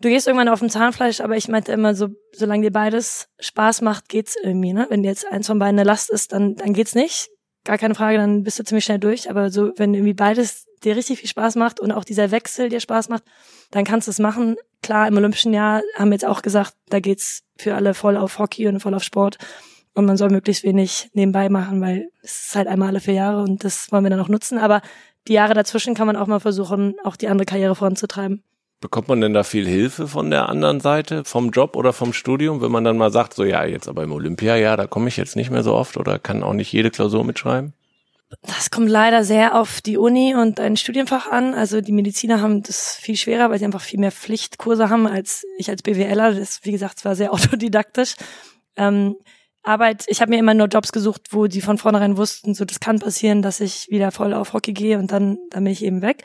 du gehst irgendwann auf dem Zahnfleisch, aber ich meinte immer so, solange dir beides Spaß macht, geht's irgendwie, ne? Wenn dir jetzt eins von beiden eine Last ist, dann, dann geht's nicht. Gar keine Frage, dann bist du ziemlich schnell durch. Aber so, wenn irgendwie beides dir richtig viel Spaß macht und auch dieser Wechsel dir Spaß macht, dann kannst du es machen. Klar, im Olympischen Jahr haben wir jetzt auch gesagt, da geht's für alle voll auf Hockey und voll auf Sport. Und man soll möglichst wenig nebenbei machen, weil es ist halt einmal alle vier Jahre und das wollen wir dann auch nutzen. Aber die Jahre dazwischen kann man auch mal versuchen, auch die andere Karriere voranzutreiben. Bekommt man denn da viel Hilfe von der anderen Seite, vom Job oder vom Studium, wenn man dann mal sagt, so ja, jetzt aber im Olympiajahr, da komme ich jetzt nicht mehr so oft oder kann auch nicht jede Klausur mitschreiben? Das kommt leider sehr auf die Uni und ein Studienfach an. Also die Mediziner haben das viel schwerer, weil sie einfach viel mehr Pflichtkurse haben als ich als BWLer. Das, wie gesagt, war sehr autodidaktisch. Ähm, Arbeit, ich habe mir immer nur Jobs gesucht, wo die von vornherein wussten, so das kann passieren, dass ich wieder voll auf Hockey gehe und dann, dann bin ich eben weg.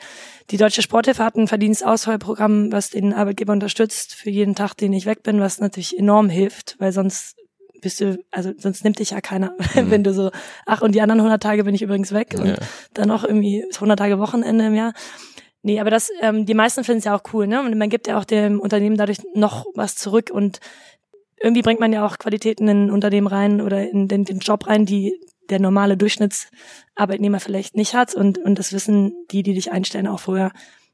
Die Deutsche Sporthilfe hat ein Verdienstausfallprogramm, was den Arbeitgeber unterstützt für jeden Tag, den ich weg bin, was natürlich enorm hilft, weil sonst bist du, also sonst nimmt dich ja keiner, mhm. wenn du so, ach und die anderen 100 Tage bin ich übrigens weg und ja. dann noch irgendwie 100 Tage Wochenende im Jahr. Nee, aber das, ähm, die meisten finden es ja auch cool, ne? Und man gibt ja auch dem Unternehmen dadurch noch was zurück und irgendwie bringt man ja auch Qualitäten in Unternehmen rein oder in den, den Job rein, die der normale Durchschnittsarbeitnehmer vielleicht nicht hat und, und das wissen die, die dich einstellen, auch vorher.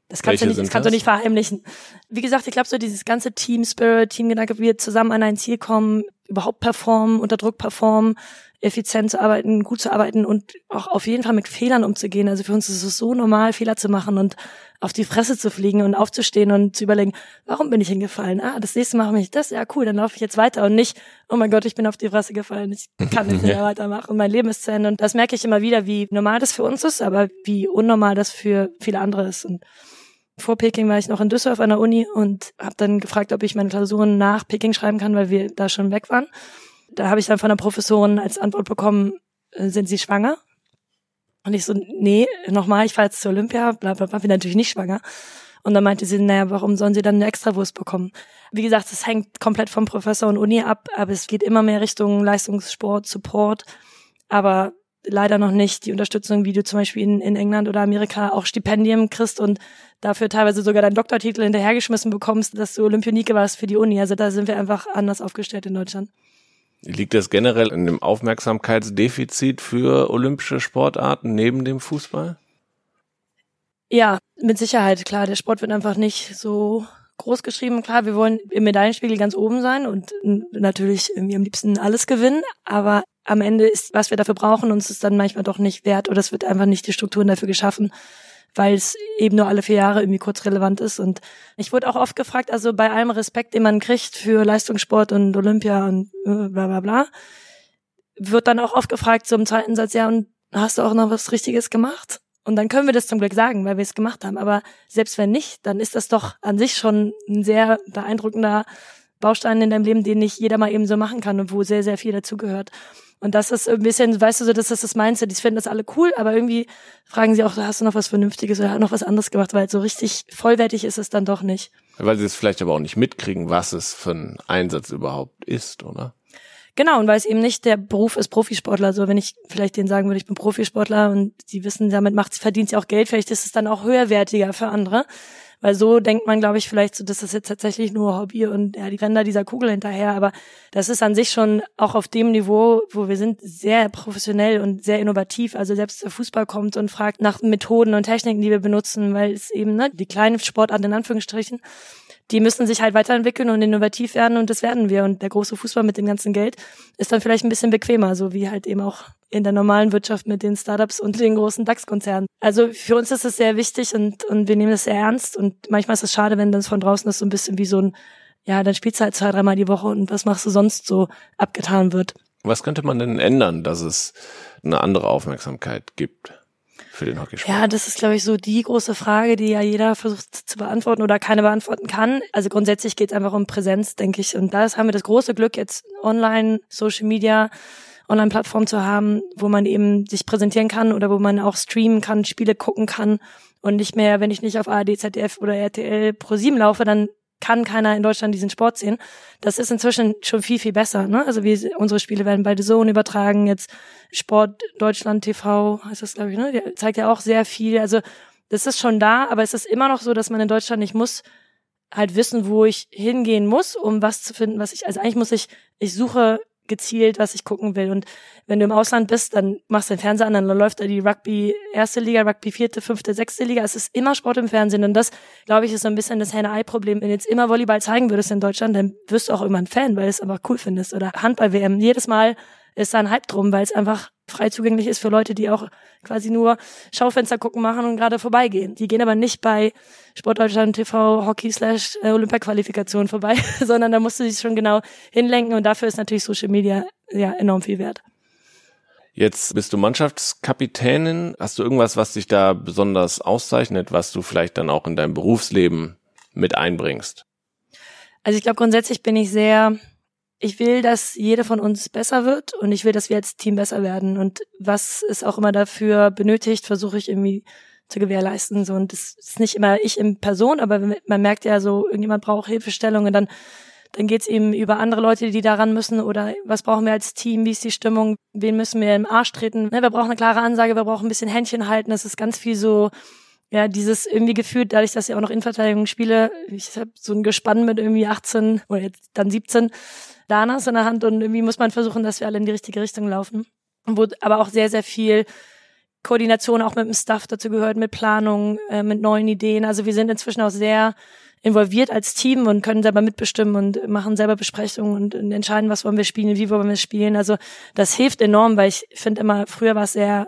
Das kannst Welche du nicht, das kannst das? du nicht verheimlichen. Wie gesagt, ich glaube so dieses ganze Team Spirit, Teamgedanke, wir zusammen an ein Ziel kommen, überhaupt performen, unter Druck performen, effizient zu arbeiten, gut zu arbeiten und auch auf jeden Fall mit Fehlern umzugehen. Also für uns ist es so normal, Fehler zu machen und auf die Fresse zu fliegen und aufzustehen und zu überlegen, warum bin ich hingefallen? Ah, das nächste Mal mache ich das, ja cool, dann laufe ich jetzt weiter und nicht, oh mein Gott, ich bin auf die Fresse gefallen, ich kann nicht mehr weitermachen, mein Leben ist zu Ende. Und das merke ich immer wieder, wie normal das für uns ist, aber wie unnormal das für viele andere ist. Und vor Peking war ich noch in Düsseldorf an der Uni und habe dann gefragt, ob ich meine Klausuren nach Peking schreiben kann, weil wir da schon weg waren da habe ich dann von der Professorin als Antwort bekommen, äh, sind Sie schwanger? Und ich so, nee, nochmal, ich fahre jetzt zur Olympia, bla bla bla, bin natürlich nicht schwanger. Und dann meinte sie, naja, warum sollen sie dann eine Extrawurst bekommen? Wie gesagt, es hängt komplett vom Professor und Uni ab, aber es geht immer mehr Richtung Leistungssport, Support, aber leider noch nicht die Unterstützung, wie du zum Beispiel in, in England oder Amerika auch Stipendien kriegst und dafür teilweise sogar deinen Doktortitel hinterhergeschmissen bekommst, dass du Olympionike warst für die Uni. Also da sind wir einfach anders aufgestellt in Deutschland. Liegt das generell in dem Aufmerksamkeitsdefizit für olympische Sportarten neben dem Fußball? Ja, mit Sicherheit, klar. Der Sport wird einfach nicht so groß geschrieben. Klar, wir wollen im Medaillenspiegel ganz oben sein und natürlich irgendwie am liebsten alles gewinnen. Aber am Ende ist, was wir dafür brauchen, uns ist dann manchmal doch nicht wert oder es wird einfach nicht die Strukturen dafür geschaffen, weil es eben nur alle vier Jahre irgendwie kurz relevant ist. Und ich wurde auch oft gefragt, also bei allem Respekt, den man kriegt für Leistungssport und Olympia und äh, bla bla bla, wird dann auch oft gefragt, im zweiten Satz, ja, und hast du auch noch was Richtiges gemacht? Und dann können wir das zum Glück sagen, weil wir es gemacht haben. Aber selbst wenn nicht, dann ist das doch an sich schon ein sehr beeindruckender Baustein in deinem Leben, den nicht jeder mal eben so machen kann und wo sehr, sehr viel dazugehört. Und das ist ein bisschen, weißt du, so, das ist das Mindset. Die finden das alle cool, aber irgendwie fragen sie auch, hast du noch was Vernünftiges oder noch was anderes gemacht, weil so richtig vollwertig ist es dann doch nicht. Weil sie es vielleicht aber auch nicht mitkriegen, was es für ein Einsatz überhaupt ist, oder? Genau, und weil es eben nicht der Beruf ist Profisportler. So, wenn ich vielleicht denen sagen würde, ich bin Profisportler und die wissen, damit macht, verdient sie auch Geld, vielleicht ist es dann auch höherwertiger für andere. Weil so denkt man, glaube ich, vielleicht so, das ist jetzt tatsächlich nur Hobby und ja, die da dieser Kugel hinterher. Aber das ist an sich schon auch auf dem Niveau, wo wir sind, sehr professionell und sehr innovativ. Also selbst der Fußball kommt und fragt nach Methoden und Techniken, die wir benutzen, weil es eben, ne, die kleinen Sportarten in Anführungsstrichen, die müssen sich halt weiterentwickeln und innovativ werden und das werden wir. Und der große Fußball mit dem ganzen Geld ist dann vielleicht ein bisschen bequemer, so wie halt eben auch in der normalen Wirtschaft mit den Startups und den großen DAX-Konzernen. Also für uns ist es sehr wichtig und, und wir nehmen das sehr ernst und manchmal ist es schade, wenn das von draußen ist so ein bisschen wie so ein, ja, dann spielst du halt zwei, dreimal die Woche und was machst du sonst so abgetan wird. Was könnte man denn ändern, dass es eine andere Aufmerksamkeit gibt? Für den Hockeysport? Ja, das ist, glaube ich, so die große Frage, die ja jeder versucht zu beantworten oder keine beantworten kann. Also grundsätzlich geht es einfach um Präsenz, denke ich. Und da haben wir das große Glück jetzt online, Social Media, Online-Plattform zu haben, wo man eben sich präsentieren kann oder wo man auch streamen kann, Spiele gucken kann und nicht mehr, wenn ich nicht auf ARD, ZDF oder RTL Pro 7 laufe, dann kann keiner in Deutschland diesen Sport sehen. Das ist inzwischen schon viel, viel besser. Ne? Also wir, unsere Spiele werden bei The Zone übertragen, jetzt Sport Deutschland TV, heißt das, glaube ich, ne? Der zeigt ja auch sehr viel. Also das ist schon da, aber es ist immer noch so, dass man in Deutschland nicht muss halt wissen, wo ich hingehen muss, um was zu finden, was ich, also eigentlich muss ich, ich suche gezielt, was ich gucken will. Und wenn du im Ausland bist, dann machst du den Fernseher an, dann läuft da die Rugby erste Liga, Rugby vierte, fünfte, sechste Liga. Es ist immer Sport im Fernsehen. Und das, glaube ich, ist so ein bisschen das Henne-Ei-Problem. Wenn du jetzt immer Volleyball zeigen würdest in Deutschland, dann wirst du auch immer ein Fan, weil du es einfach cool findest. Oder Handball-WM. Jedes Mal ist da ein Hype drum, weil es einfach frei zugänglich ist für Leute, die auch quasi nur Schaufenster gucken machen und gerade vorbeigehen. Die gehen aber nicht bei Sportdeutschland TV Hockey slash äh, Olympia-Qualifikation vorbei, sondern da musst du dich schon genau hinlenken und dafür ist natürlich Social Media ja enorm viel wert. Jetzt bist du Mannschaftskapitänin. Hast du irgendwas, was dich da besonders auszeichnet, was du vielleicht dann auch in deinem Berufsleben mit einbringst? Also ich glaube, grundsätzlich bin ich sehr ich will, dass jeder von uns besser wird und ich will, dass wir als Team besser werden. Und was es auch immer dafür benötigt, versuche ich irgendwie zu gewährleisten. So, und das ist nicht immer ich in Person, aber man merkt ja so, irgendjemand braucht Hilfestellung und dann, dann geht's eben über andere Leute, die daran müssen oder was brauchen wir als Team, wie ist die Stimmung, wen müssen wir im Arsch treten. Ne, wir brauchen eine klare Ansage, wir brauchen ein bisschen Händchen halten. Das ist ganz viel so, ja, dieses irgendwie gefühlt, dadurch, dass ich auch noch Innenverteidigung spiele, ich habe so ein Gespann mit irgendwie 18 oder jetzt dann 17, Danas in der Hand und irgendwie muss man versuchen, dass wir alle in die richtige Richtung laufen. Wo aber auch sehr, sehr viel Koordination auch mit dem Staff dazu gehört, mit Planung, äh, mit neuen Ideen. Also wir sind inzwischen auch sehr involviert als Team und können selber mitbestimmen und machen selber Besprechungen und, entscheiden, was wollen wir spielen, wie wollen wir spielen. Also das hilft enorm, weil ich finde immer, früher war es sehr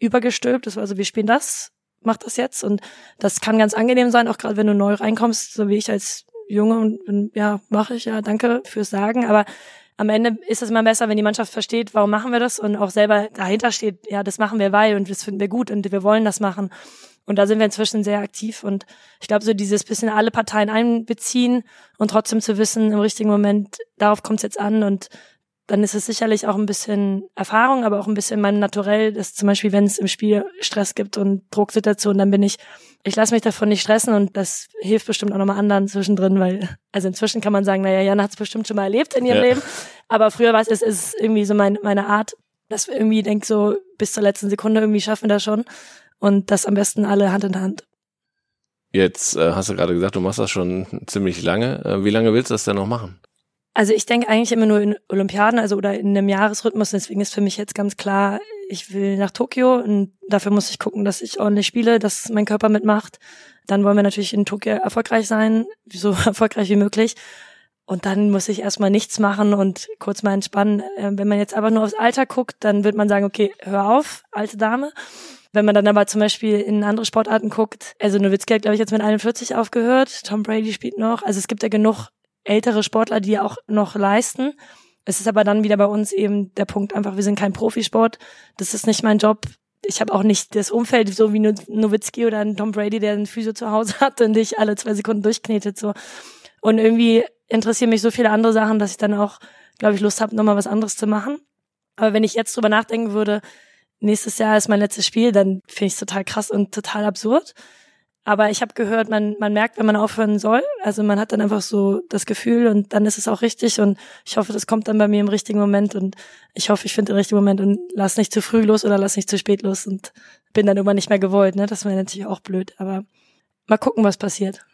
übergestülpt. Das war so, wir spielen das, mach das jetzt. Und das kann ganz angenehm sein, auch gerade wenn du neu reinkommst, so wie ich als Junge und bin, ja, mache ich ja, danke fürs Sagen. Aber am Ende ist es immer besser, wenn die Mannschaft versteht, warum machen wir das und auch selber dahinter steht, ja, das machen wir weil und das finden wir gut und wir wollen das machen. Und da sind wir inzwischen sehr aktiv und ich glaube, so dieses bisschen alle Parteien einbeziehen und trotzdem zu wissen, im richtigen Moment, darauf kommt es jetzt an und dann ist es sicherlich auch ein bisschen Erfahrung, aber auch ein bisschen mein Naturell, dass zum Beispiel, wenn es im Spiel Stress gibt und Drucksituationen, dann bin ich ich lasse mich davon nicht stressen und das hilft bestimmt auch nochmal anderen zwischendrin, weil, also inzwischen kann man sagen, naja, Jana hat es bestimmt schon mal erlebt in ihrem ja. Leben, aber früher war es, es ist irgendwie so mein, meine Art, dass wir irgendwie denkt so, bis zur letzten Sekunde irgendwie schaffen wir das schon und das am besten alle Hand in Hand. Jetzt äh, hast du gerade gesagt, du machst das schon ziemlich lange. Äh, wie lange willst du das denn noch machen? Also ich denke eigentlich immer nur in Olympiaden, also oder in einem Jahresrhythmus. Deswegen ist für mich jetzt ganz klar, ich will nach Tokio und dafür muss ich gucken, dass ich ordentlich spiele, dass mein Körper mitmacht. Dann wollen wir natürlich in Tokio erfolgreich sein, so erfolgreich wie möglich. Und dann muss ich erstmal nichts machen und kurz mal entspannen. Äh, wenn man jetzt aber nur aufs Alter guckt, dann wird man sagen, okay, hör auf, alte Dame. Wenn man dann aber zum Beispiel in andere Sportarten guckt, also Nowitzki hat, glaube ich, jetzt mit 41 aufgehört, Tom Brady spielt noch. Also es gibt ja genug ältere Sportler, die auch noch leisten. Es ist aber dann wieder bei uns eben der Punkt einfach, wir sind kein Profisport. Das ist nicht mein Job. Ich habe auch nicht das Umfeld, so wie Nowitzki oder ein Tom Brady, der einen Physio zu Hause hat und dich alle zwei Sekunden durchknetet. So. Und irgendwie interessieren mich so viele andere Sachen, dass ich dann auch, glaube ich, Lust habe, nochmal was anderes zu machen. Aber wenn ich jetzt drüber nachdenken würde, nächstes Jahr ist mein letztes Spiel, dann finde ich es total krass und total absurd. Aber ich habe gehört, man, man merkt, wenn man aufhören soll. Also man hat dann einfach so das Gefühl und dann ist es auch richtig. Und ich hoffe, das kommt dann bei mir im richtigen Moment. Und ich hoffe, ich finde den richtigen Moment und lass nicht zu früh los oder lass nicht zu spät los und bin dann immer nicht mehr gewollt. Ne? Das wäre natürlich auch blöd. Aber mal gucken, was passiert.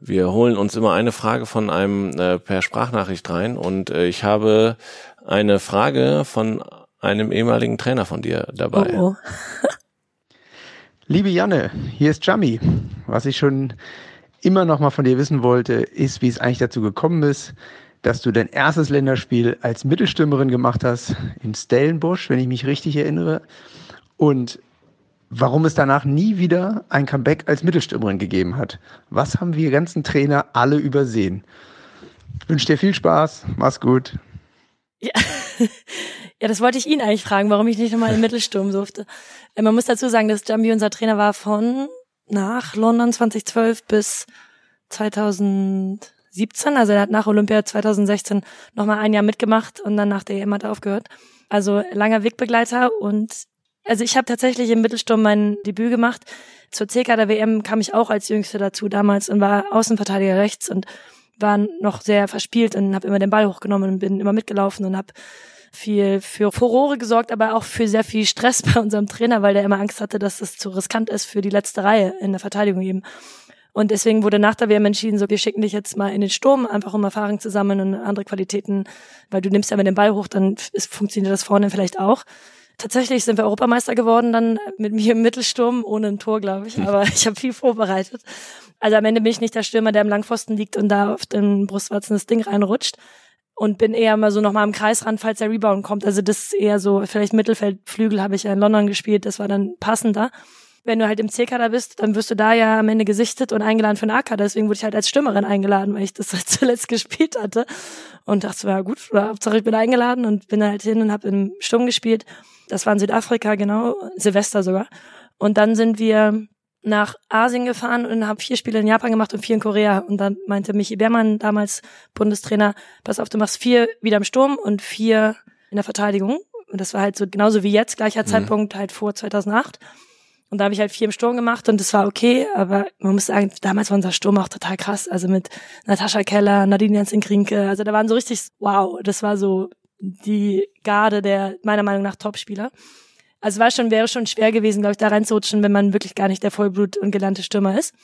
Wir holen uns immer eine Frage von einem äh, per Sprachnachricht rein und äh, ich habe eine Frage von einem ehemaligen Trainer von dir dabei. Oh, oh. Liebe Janne, hier ist Jami. Was ich schon immer noch mal von dir wissen wollte, ist, wie es eigentlich dazu gekommen ist, dass du dein erstes Länderspiel als Mittelstürmerin gemacht hast in Stellenbosch, wenn ich mich richtig erinnere. Und warum es danach nie wieder ein Comeback als Mittelstürmerin gegeben hat. Was haben wir ganzen Trainer alle übersehen? Ich wünsche dir viel Spaß. Mach's gut. Ja. Ja, das wollte ich ihn eigentlich fragen, warum ich nicht nochmal im Mittelsturm durfte. Äh, man muss dazu sagen, dass Jambi unser Trainer war von nach London 2012 bis 2007 2017. Also er hat nach Olympia 2016 nochmal ein Jahr mitgemacht und dann nach der EM hat er aufgehört. Also langer Wegbegleiter und also ich habe tatsächlich im Mittelsturm mein Debüt gemacht. Zur CK der WM kam ich auch als Jüngste dazu damals und war Außenverteidiger rechts und war noch sehr verspielt und habe immer den Ball hochgenommen und bin immer mitgelaufen und habe viel für Furore gesorgt, aber auch für sehr viel Stress bei unserem Trainer, weil der immer Angst hatte, dass es zu riskant ist für die letzte Reihe in der Verteidigung eben. Und deswegen wurde nach der WM entschieden, so wir schicken dich jetzt mal in den Sturm, einfach um Erfahrung zu sammeln und andere Qualitäten, weil du nimmst ja mit den Ball hoch, dann ist, funktioniert das vorne vielleicht auch. Tatsächlich sind wir Europameister geworden, dann mit mir im Mittelsturm, ohne ein Tor, glaube ich. Aber ich habe viel vorbereitet. Also am Ende bin ich nicht der Stürmer, der im Langpfosten liegt und da auf den Brustwarzen das Ding reinrutscht. Und bin eher mal so nochmal im Kreis ran, falls der Rebound kommt. Also das ist eher so, vielleicht Mittelfeldflügel habe ich ja in London gespielt, das war dann passender wenn du halt im C-Kader bist, dann wirst du da ja am Ende gesichtet und eingeladen für einen A-Kader. Deswegen wurde ich halt als Stürmerin eingeladen, weil ich das halt zuletzt gespielt hatte. Und dachte, ja gut, oder Hauptsache ich bin eingeladen und bin halt hin und habe im Sturm gespielt. Das war in Südafrika, genau, Silvester sogar. Und dann sind wir nach Asien gefahren und habe vier Spiele in Japan gemacht und vier in Korea. Und dann meinte Michi Beermann, damals Bundestrainer, pass auf, du machst vier wieder im Sturm und vier in der Verteidigung. Und das war halt so genauso wie jetzt, gleicher mhm. Zeitpunkt halt vor 2008. Und da habe ich halt vier im Sturm gemacht und das war okay, aber man muss sagen, damals war unser Sturm auch total krass. Also mit Natascha Keller, Nadine Jensen-Krinke, also da waren so richtig, wow, das war so die Garde der meiner Meinung nach Topspieler. Also war schon, wäre schon schwer gewesen, glaube ich, da reinzurutschen, wenn man wirklich gar nicht der Vollblut und gelernte Stürmer ist.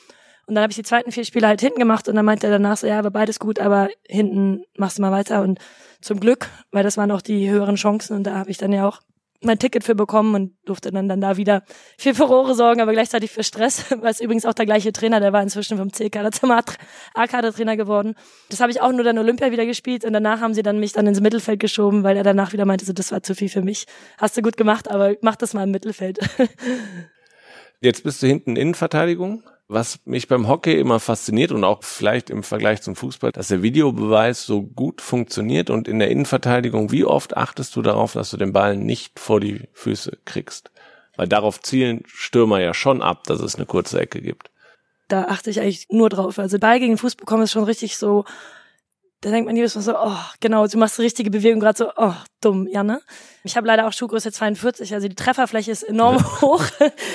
Und dann habe ich die zweiten vier Spiele halt hinten gemacht und dann meinte er danach so, ja, aber beides gut, aber hinten machst du mal weiter. Und zum Glück, weil das waren auch die höheren Chancen und da habe ich dann ja auch mein Ticket für bekommen und durfte dann, dann da wieder für Furore sorgen, aber gleichzeitig für Stress, weil es übrigens auch der gleiche Trainer, der war inzwischen vom C-Kader zum A-Kader-Trainer geworden. Das habe ich auch nur dann Olympia wieder gespielt und danach haben sie dann mich dann ins Mittelfeld geschoben, weil er danach wieder meinte, so, das war zu viel für mich. Hast du gut gemacht, aber mach das mal im Mittelfeld. Jetzt bist du hinten Innenverteidigung. Was mich beim Hockey immer fasziniert und auch vielleicht im Vergleich zum Fußball, dass der Videobeweis so gut funktioniert und in der Innenverteidigung, wie oft achtest du darauf, dass du den Ball nicht vor die Füße kriegst? Weil darauf zielen Stürmer ja schon ab, dass es eine kurze Ecke gibt. Da achte ich eigentlich nur drauf. Also Ball gegen Fuß bekommen ist schon richtig so, da denkt man jedes Mal so, oh, genau, du machst die richtige Bewegung gerade so, oh, dumm, ja, ne? Ich habe leider auch Schuhgröße 42, also die Trefferfläche ist enorm hoch,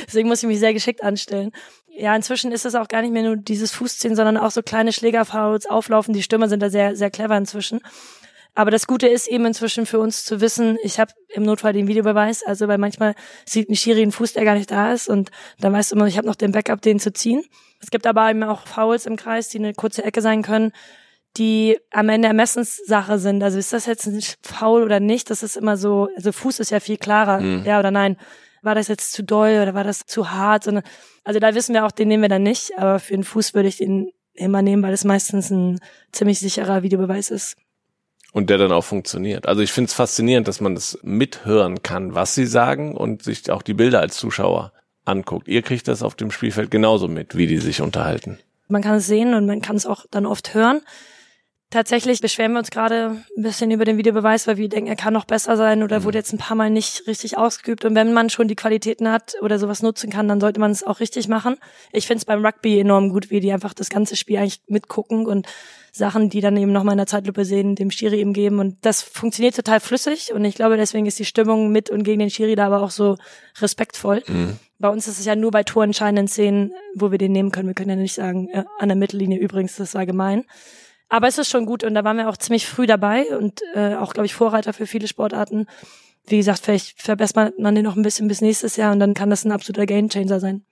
deswegen muss ich mich sehr geschickt anstellen ja, inzwischen ist es auch gar nicht mehr nur dieses Fußziehen, sondern auch so kleine Schlägerfouls, Auflaufen. Die Stürmer sind da sehr, sehr clever inzwischen. Aber das Gute ist eben inzwischen für uns zu wissen, ich habe im Notfall den Videobeweis, also weil manchmal sieht ein Schiri einen Fuß, der gar nicht da ist und dann weißt du immer, ich habe noch den Backup, den zu ziehen. Es gibt aber eben auch Fouls im Kreis, die eine kurze Ecke sein können, die am Ende Ermessenssache sind. Also ist das jetzt ein Foul oder nicht? Das ist immer so, also Fuß ist ja viel klarer, mhm. ja oder nein war das jetzt zu doll oder war das zu hart? Also da wissen wir auch, den nehmen wir dann nicht, aber für den Fuß würde ich den immer nehmen, weil es meistens ein ziemlich sicherer Videobeweis ist. Und der dann auch funktioniert. Also ich finde es faszinierend, dass man das mithören kann, was sie sagen und sich auch die Bilder als Zuschauer anguckt. Ihr kriegt das auf dem Spielfeld genauso mit, wie die sich unterhalten. Man kann es sehen und man kann es auch dann oft hören. Tatsächlich beschweren wir uns gerade ein bisschen über den Videobeweis, weil wir denken, er kann noch besser sein oder mhm. wurde jetzt ein paar Mal nicht richtig ausgeübt. Und wenn man schon die Qualitäten hat oder sowas nutzen kann, dann sollte man es auch richtig machen. Ich finde es beim Rugby enorm gut, wie die einfach das ganze Spiel eigentlich mitgucken und Sachen, die dann eben nochmal in der Zeitlupe sehen, dem Schiri eben geben. Und das funktioniert total flüssig. Und ich glaube, deswegen ist die Stimmung mit und gegen den Schiri da aber auch so respektvoll. Mhm. Bei uns ist es ja nur bei torentscheidenden Szenen, wo wir den nehmen können. Wir können ja nicht sagen, äh, an der Mittellinie übrigens, das war gemein. Aber es ist schon gut und da waren wir auch ziemlich früh dabei und äh, auch, glaube ich, Vorreiter für viele Sportarten. Wie gesagt, vielleicht verbessert man den noch ein bisschen bis nächstes Jahr und dann kann das ein absoluter Gamechanger sein.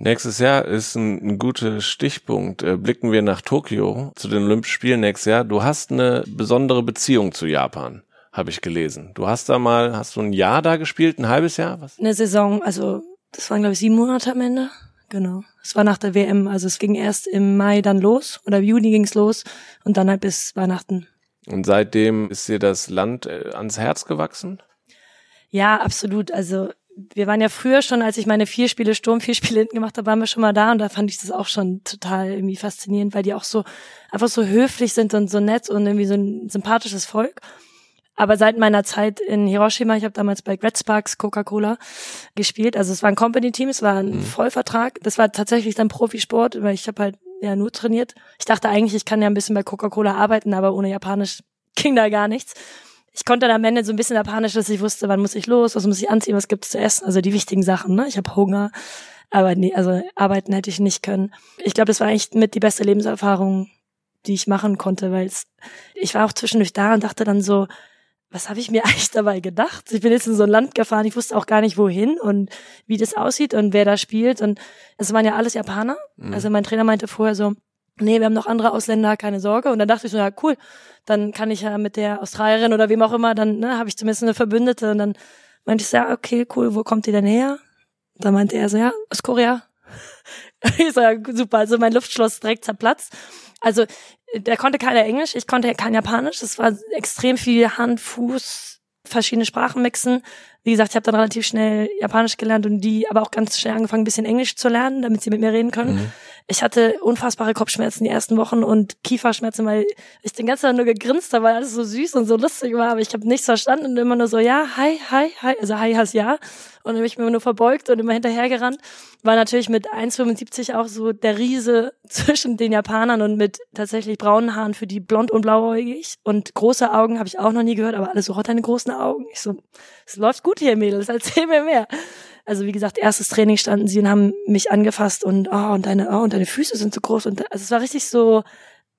Nächstes Jahr ist ein, ein guter Stichpunkt. Äh, blicken wir nach Tokio zu den Olympischen Spielen nächstes Jahr. Du hast eine besondere Beziehung zu Japan, habe ich gelesen. Du hast da mal, hast du ein Jahr da gespielt, ein halbes Jahr? Was? Eine Saison, also das waren glaube ich sieben Monate am Ende. Genau. Es war nach der WM, also es ging erst im Mai dann los oder im Juni ging's los und dann halt bis Weihnachten. Und seitdem ist dir das Land äh, ans Herz gewachsen? Ja, absolut. Also wir waren ja früher schon, als ich meine vier Spiele Sturm, vier Spiele hinten gemacht habe, waren wir schon mal da und da fand ich das auch schon total irgendwie faszinierend, weil die auch so einfach so höflich sind und so nett und irgendwie so ein sympathisches Volk. Aber seit meiner Zeit in Hiroshima, ich habe damals bei Red Sparks Coca-Cola gespielt. Also es war ein Company-Team, es war ein mhm. Vollvertrag. Das war tatsächlich dann Profisport, weil ich habe halt ja nur trainiert. Ich dachte eigentlich, ich kann ja ein bisschen bei Coca-Cola arbeiten, aber ohne Japanisch ging da gar nichts. Ich konnte dann am Ende so ein bisschen Japanisch, dass ich wusste, wann muss ich los, was muss ich anziehen, was gibt's zu essen, also die wichtigen Sachen. Ne? Ich habe Hunger, aber nee, also arbeiten hätte ich nicht können. Ich glaube, das war eigentlich mit die beste Lebenserfahrung, die ich machen konnte, weil ich war auch zwischendurch da und dachte dann so, was habe ich mir eigentlich dabei gedacht? Ich bin jetzt in so ein Land gefahren, ich wusste auch gar nicht wohin und wie das aussieht und wer da spielt und es waren ja alles Japaner. Mhm. Also mein Trainer meinte vorher so, nee, wir haben noch andere Ausländer, keine Sorge. Und dann dachte ich so, ja cool, dann kann ich ja mit der Australierin oder wem auch immer, dann ne, habe ich zumindest eine Verbündete. Und dann meinte ich so, ja okay, cool, wo kommt die denn her? Dann meinte er so, ja, aus Korea. ich so, ja, super, also mein Luftschloss direkt zerplatzt. Also der konnte keiner Englisch, ich konnte kein Japanisch. Das war extrem viel Hand, Fuß, verschiedene Sprachen mixen. Wie gesagt, ich habe dann relativ schnell Japanisch gelernt und die aber auch ganz schnell angefangen, ein bisschen Englisch zu lernen, damit sie mit mir reden können. Mhm. Ich hatte unfassbare Kopfschmerzen die ersten Wochen und Kieferschmerzen, weil ich den ganzen Tag nur gegrinst habe, weil alles so süß und so lustig war, aber ich habe nichts verstanden und immer nur so, ja, hi, hi, hi, also hi heißt ja. Und dann ich mir nur verbeugt und immer hinterhergerannt. War natürlich mit 1,75 auch so der Riese zwischen den Japanern und mit tatsächlich braunen Haaren für die blond und blauäugig und große Augen habe ich auch noch nie gehört, aber alles so, hat deine großen Augen. Ich so, es läuft gut hier, Mädels, erzähl mir mehr. Also wie gesagt, erstes Training standen sie und haben mich angefasst und oh, und deine oh, und deine Füße sind so groß und also es war richtig so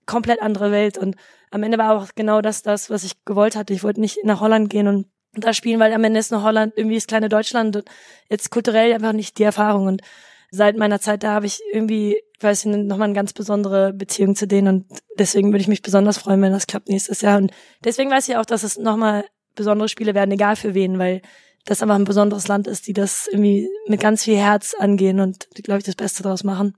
komplett andere Welt und am Ende war auch genau das das, was ich gewollt hatte. Ich wollte nicht nach Holland gehen und da spielen, weil am Ende ist nur Holland irgendwie das kleine Deutschland und jetzt kulturell einfach nicht die Erfahrung. Und seit meiner Zeit da habe ich irgendwie, weiß ich, nochmal eine ganz besondere Beziehung zu denen. Und deswegen würde ich mich besonders freuen, wenn das klappt nächstes Jahr. Und deswegen weiß ich auch, dass es nochmal besondere Spiele werden, egal für wen, weil das einfach ein besonderes Land ist, die das irgendwie mit ganz viel Herz angehen und glaube ich, das Beste daraus machen.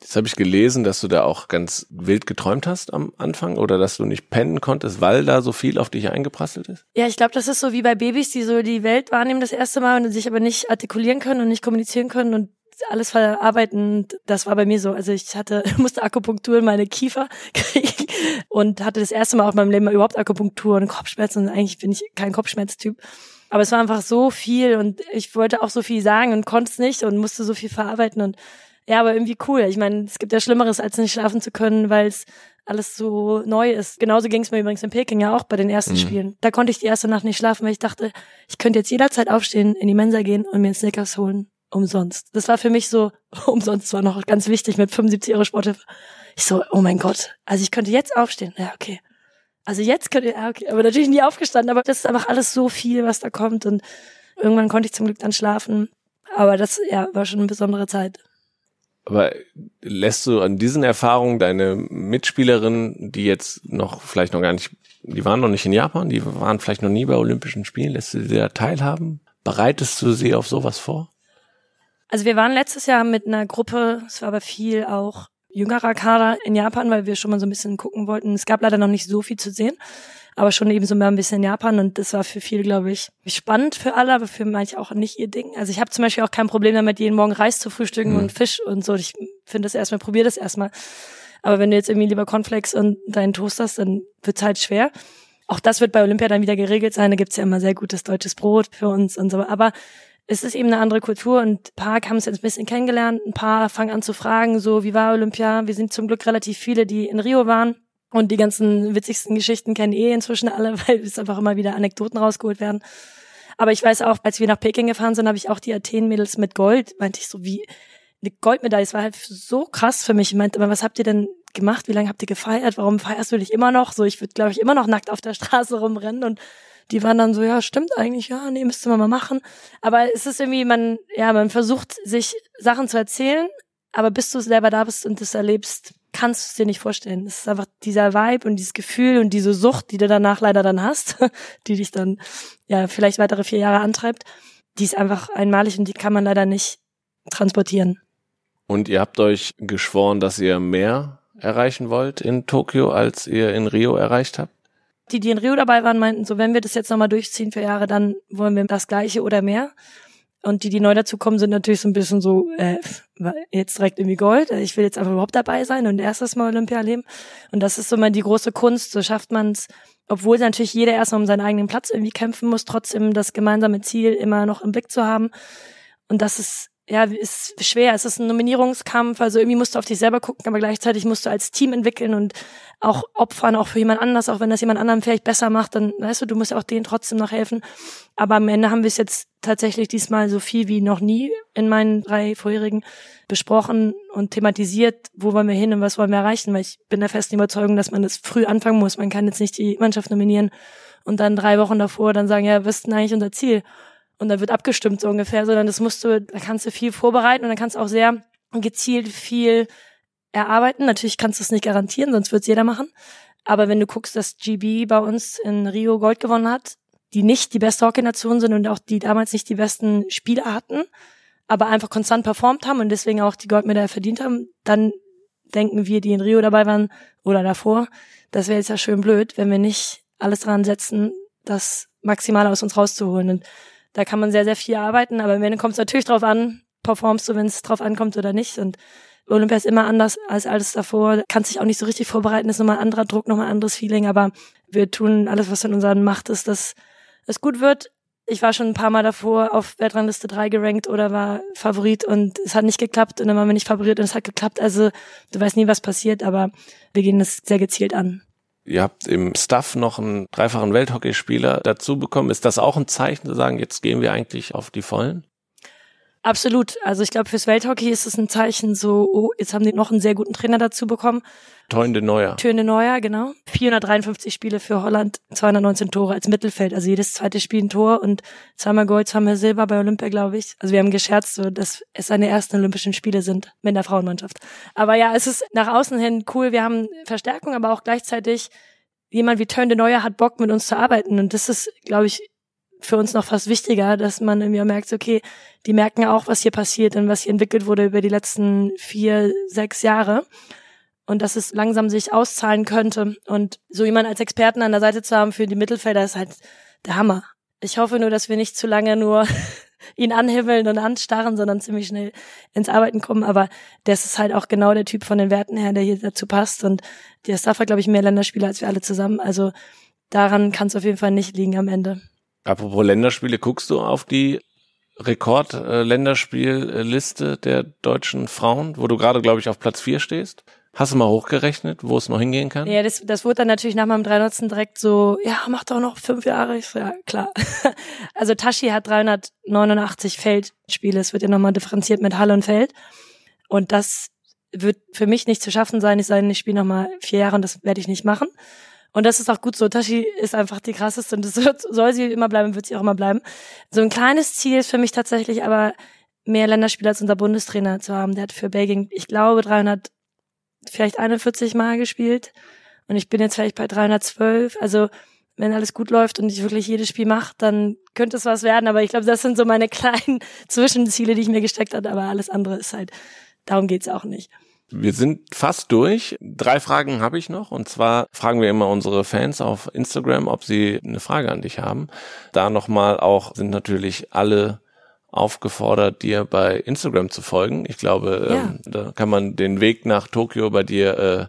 Jetzt habe ich gelesen, dass du da auch ganz wild geträumt hast am Anfang oder dass du nicht pennen konntest, weil da so viel auf dich eingeprasselt ist? Ja, ich glaube, das ist so wie bei Babys, die so die Welt wahrnehmen das erste Mal und sich aber nicht artikulieren können und nicht kommunizieren können und alles verarbeiten. Das war bei mir so. Also ich hatte, musste Akupunktur in meine Kiefer kriegen und hatte das erste Mal auf meinem Leben überhaupt Akupunktur und Kopfschmerzen und eigentlich bin ich kein Kopfschmerztyp. Aber es war einfach so viel und ich wollte auch so viel sagen und konnte es nicht und musste so viel verarbeiten und ja, aber irgendwie cool. Ich meine, es gibt ja Schlimmeres, als nicht schlafen zu können, weil es alles so neu ist. Genauso ging es mir übrigens in Peking ja auch bei den ersten mhm. Spielen. Da konnte ich die erste Nacht nicht schlafen, weil ich dachte, ich könnte jetzt jederzeit aufstehen, in die Mensa gehen und mir einen Snickers holen. Umsonst. Das war für mich so, umsonst war noch ganz wichtig mit 75 Euro Sporthilfe. Ich so, oh mein Gott. Also ich könnte jetzt aufstehen. Ja, okay. Also jetzt könnt ihr, ja, okay, aber natürlich nie aufgestanden, aber das ist einfach alles so viel, was da kommt und irgendwann konnte ich zum Glück dann schlafen. Aber das, ja, war schon eine besondere Zeit. Aber lässt du an diesen Erfahrungen deine Mitspielerinnen, die jetzt noch vielleicht noch gar nicht, die waren noch nicht in Japan, die waren vielleicht noch nie bei Olympischen Spielen, lässt du sie da teilhaben? Bereitest du sie auf sowas vor? Also wir waren letztes Jahr mit einer Gruppe, es war aber viel auch jüngerer Kader in Japan, weil wir schon mal so ein bisschen gucken wollten. Es gab leider noch nicht so viel zu sehen, aber schon eben so mal ein bisschen in Japan und das war für viele, glaube ich, spannend für alle, aber für manche auch nicht ihr Ding. Also ich habe zum Beispiel auch kein Problem damit, jeden Morgen Reis zu frühstücken mhm. und Fisch und so. Ich finde das erstmal, probier das erstmal. Aber wenn du jetzt irgendwie lieber Cornflakes und deinen Toast hast, dann wird's halt schwer. Auch das wird bei Olympia dann wieder geregelt sein. Da gibt's ja immer sehr gutes deutsches Brot für uns und so. Aber es ist eben eine andere Kultur und ein paar haben es jetzt ein bisschen kennengelernt, ein paar fangen an zu fragen, so wie war Olympia? Wir sind zum Glück relativ viele, die in Rio waren und die ganzen witzigsten Geschichten kennen eh inzwischen alle, weil es einfach immer wieder Anekdoten rausgeholt werden. Aber ich weiß auch, als wir nach Peking gefahren sind, habe ich auch die Athen-Mädels mit Gold, meinte ich so, wie eine Goldmedaille, das war halt so krass für mich. Ich meinte, aber was habt ihr denn gemacht? Wie lange habt ihr gefeiert? Warum feierst du dich immer noch? So, ich würde, glaube ich, immer noch nackt auf der Straße rumrennen und die waren dann so, ja, stimmt eigentlich, ja, nee, müsste man mal machen. Aber es ist irgendwie, man, ja, man versucht, sich Sachen zu erzählen, aber bis du selber da bist und das erlebst, kannst du es dir nicht vorstellen. Es ist einfach dieser Vibe und dieses Gefühl und diese Sucht, die du danach leider dann hast, die dich dann, ja, vielleicht weitere vier Jahre antreibt, die ist einfach einmalig und die kann man leider nicht transportieren. Und ihr habt euch geschworen, dass ihr mehr erreichen wollt in Tokio, als ihr in Rio erreicht habt? Die, die in Rio dabei waren, meinten so, wenn wir das jetzt nochmal durchziehen für Jahre, dann wollen wir das Gleiche oder mehr. Und die, die neu dazukommen, sind natürlich so ein bisschen so, äh, jetzt direkt irgendwie Gold. Ich will jetzt einfach überhaupt dabei sein und erstes Mal Olympia leben. Und das ist so mal die große Kunst. So schafft man es, obwohl natürlich jeder erstmal um seinen eigenen Platz irgendwie kämpfen muss, trotzdem das gemeinsame Ziel immer noch im Blick zu haben. Und das ist ja, ist schwer. Es ist ein Nominierungskampf, also irgendwie musst du auf dich selber gucken, aber gleichzeitig musst du als Team entwickeln und auch opfern, auch für jemand anders, auch wenn das jemand anderem vielleicht besser macht, dann weißt du, du musst auch denen trotzdem noch helfen. Aber am Ende haben wir es jetzt tatsächlich diesmal so viel wie noch nie in meinen drei vorherigen besprochen und thematisiert, wo wollen wir hin und was wollen wir erreichen, weil ich bin der festen Überzeugung, dass man das früh anfangen muss. Man kann jetzt nicht die Mannschaft nominieren und dann drei Wochen davor dann sagen, ja, was ist denn eigentlich unser Ziel? Und da wird abgestimmt so ungefähr, sondern das musst du, da kannst du viel vorbereiten und dann kannst du auch sehr gezielt viel erarbeiten. Natürlich kannst du es nicht garantieren, sonst wird es jeder machen. Aber wenn du guckst, dass GB bei uns in Rio Gold gewonnen hat, die nicht die beste Hockey-Nation sind und auch die damals nicht die besten Spieler hatten, aber einfach konstant performt haben und deswegen auch die Goldmedaille verdient haben, dann denken wir, die in Rio dabei waren oder davor, das wäre jetzt ja schön blöd, wenn wir nicht alles dran setzen, das Maximale aus uns rauszuholen. Und da kann man sehr, sehr viel arbeiten, aber am Ende kommt es natürlich drauf an, performst du, wenn es drauf ankommt oder nicht. Und Olympia ist immer anders als alles davor. Kannst dich auch nicht so richtig vorbereiten, ist nochmal ein anderer Druck, nochmal ein anderes Feeling, aber wir tun alles, was in unserer Macht ist, dass es gut wird. Ich war schon ein paar Mal davor auf Weltrangliste 3 gerankt oder war Favorit und es hat nicht geklappt und dann waren wir nicht Favorit und es hat geklappt. Also du weißt nie, was passiert, aber wir gehen das sehr gezielt an. Ihr habt im Staff noch einen dreifachen Welthockeyspieler dazu bekommen. Ist das auch ein Zeichen zu sagen, jetzt gehen wir eigentlich auf die Vollen? Absolut. Also ich glaube, fürs Welthockey ist es ein Zeichen so, oh, jetzt haben die noch einen sehr guten Trainer dazu bekommen. Teun de Neuer. Teun de Neuer, genau. 453 Spiele für Holland, 219 Tore als Mittelfeld. Also jedes zweite Spiel ein Tor und zweimal Gold, zweimal Silber bei Olympia, glaube ich. Also wir haben gescherzt, so, dass es seine ersten Olympischen Spiele sind mit der Frauenmannschaft. Aber ja, es ist nach außen hin cool. Wir haben Verstärkung, aber auch gleichzeitig jemand wie Teun de Neuer hat Bock mit uns zu arbeiten. Und das ist, glaube ich, für uns noch fast wichtiger, dass man irgendwie merkt, okay, die merken auch, was hier passiert und was hier entwickelt wurde über die letzten vier, sechs Jahre. Und dass es langsam sich auszahlen könnte. Und so jemand als Experten an der Seite zu haben für die Mittelfelder ist halt der Hammer. Ich hoffe nur, dass wir nicht zu lange nur ihn anhimmeln und anstarren, sondern ziemlich schnell ins Arbeiten kommen. Aber das ist halt auch genau der Typ von den Werten her, der hier dazu passt. Und der Staff hat, glaube ich, mehr Länderspiele als wir alle zusammen. Also daran kann es auf jeden Fall nicht liegen am Ende. Apropos Länderspiele, guckst du auf die Rekord-Länderspielliste der deutschen Frauen, wo du gerade, glaube ich, auf Platz vier stehst? Hast du mal hochgerechnet, wo es noch hingehen kann? Ja, das, das wurde dann natürlich nach meinem 300. direkt so, ja, mach doch noch fünf Jahre. Ich so, ja, klar. also Tashi hat 389 Feldspiele. Es wird ja nochmal differenziert mit Halle und Feld. Und das wird für mich nicht zu schaffen sein, sei denn, ich spiele nochmal vier Jahre und das werde ich nicht machen. Und das ist auch gut so. Tashi ist einfach die krasseste und das wird, soll sie immer bleiben, wird sie auch immer bleiben. So ein kleines Ziel ist für mich tatsächlich aber mehr Länderspiele als unser Bundestrainer zu haben. Der hat für Belgien, ich glaube, 300, vielleicht 41 Mal gespielt. Und ich bin jetzt vielleicht bei 312. Also, wenn alles gut läuft und ich wirklich jedes Spiel mache, dann könnte es was werden. Aber ich glaube, das sind so meine kleinen Zwischenziele, die ich mir gesteckt habe. Aber alles andere ist halt, darum geht's auch nicht. Wir sind fast durch. Drei Fragen habe ich noch. Und zwar fragen wir immer unsere Fans auf Instagram, ob sie eine Frage an dich haben. Da nochmal auch sind natürlich alle aufgefordert, dir bei Instagram zu folgen. Ich glaube, ja. ähm, da kann man den Weg nach Tokio bei dir äh,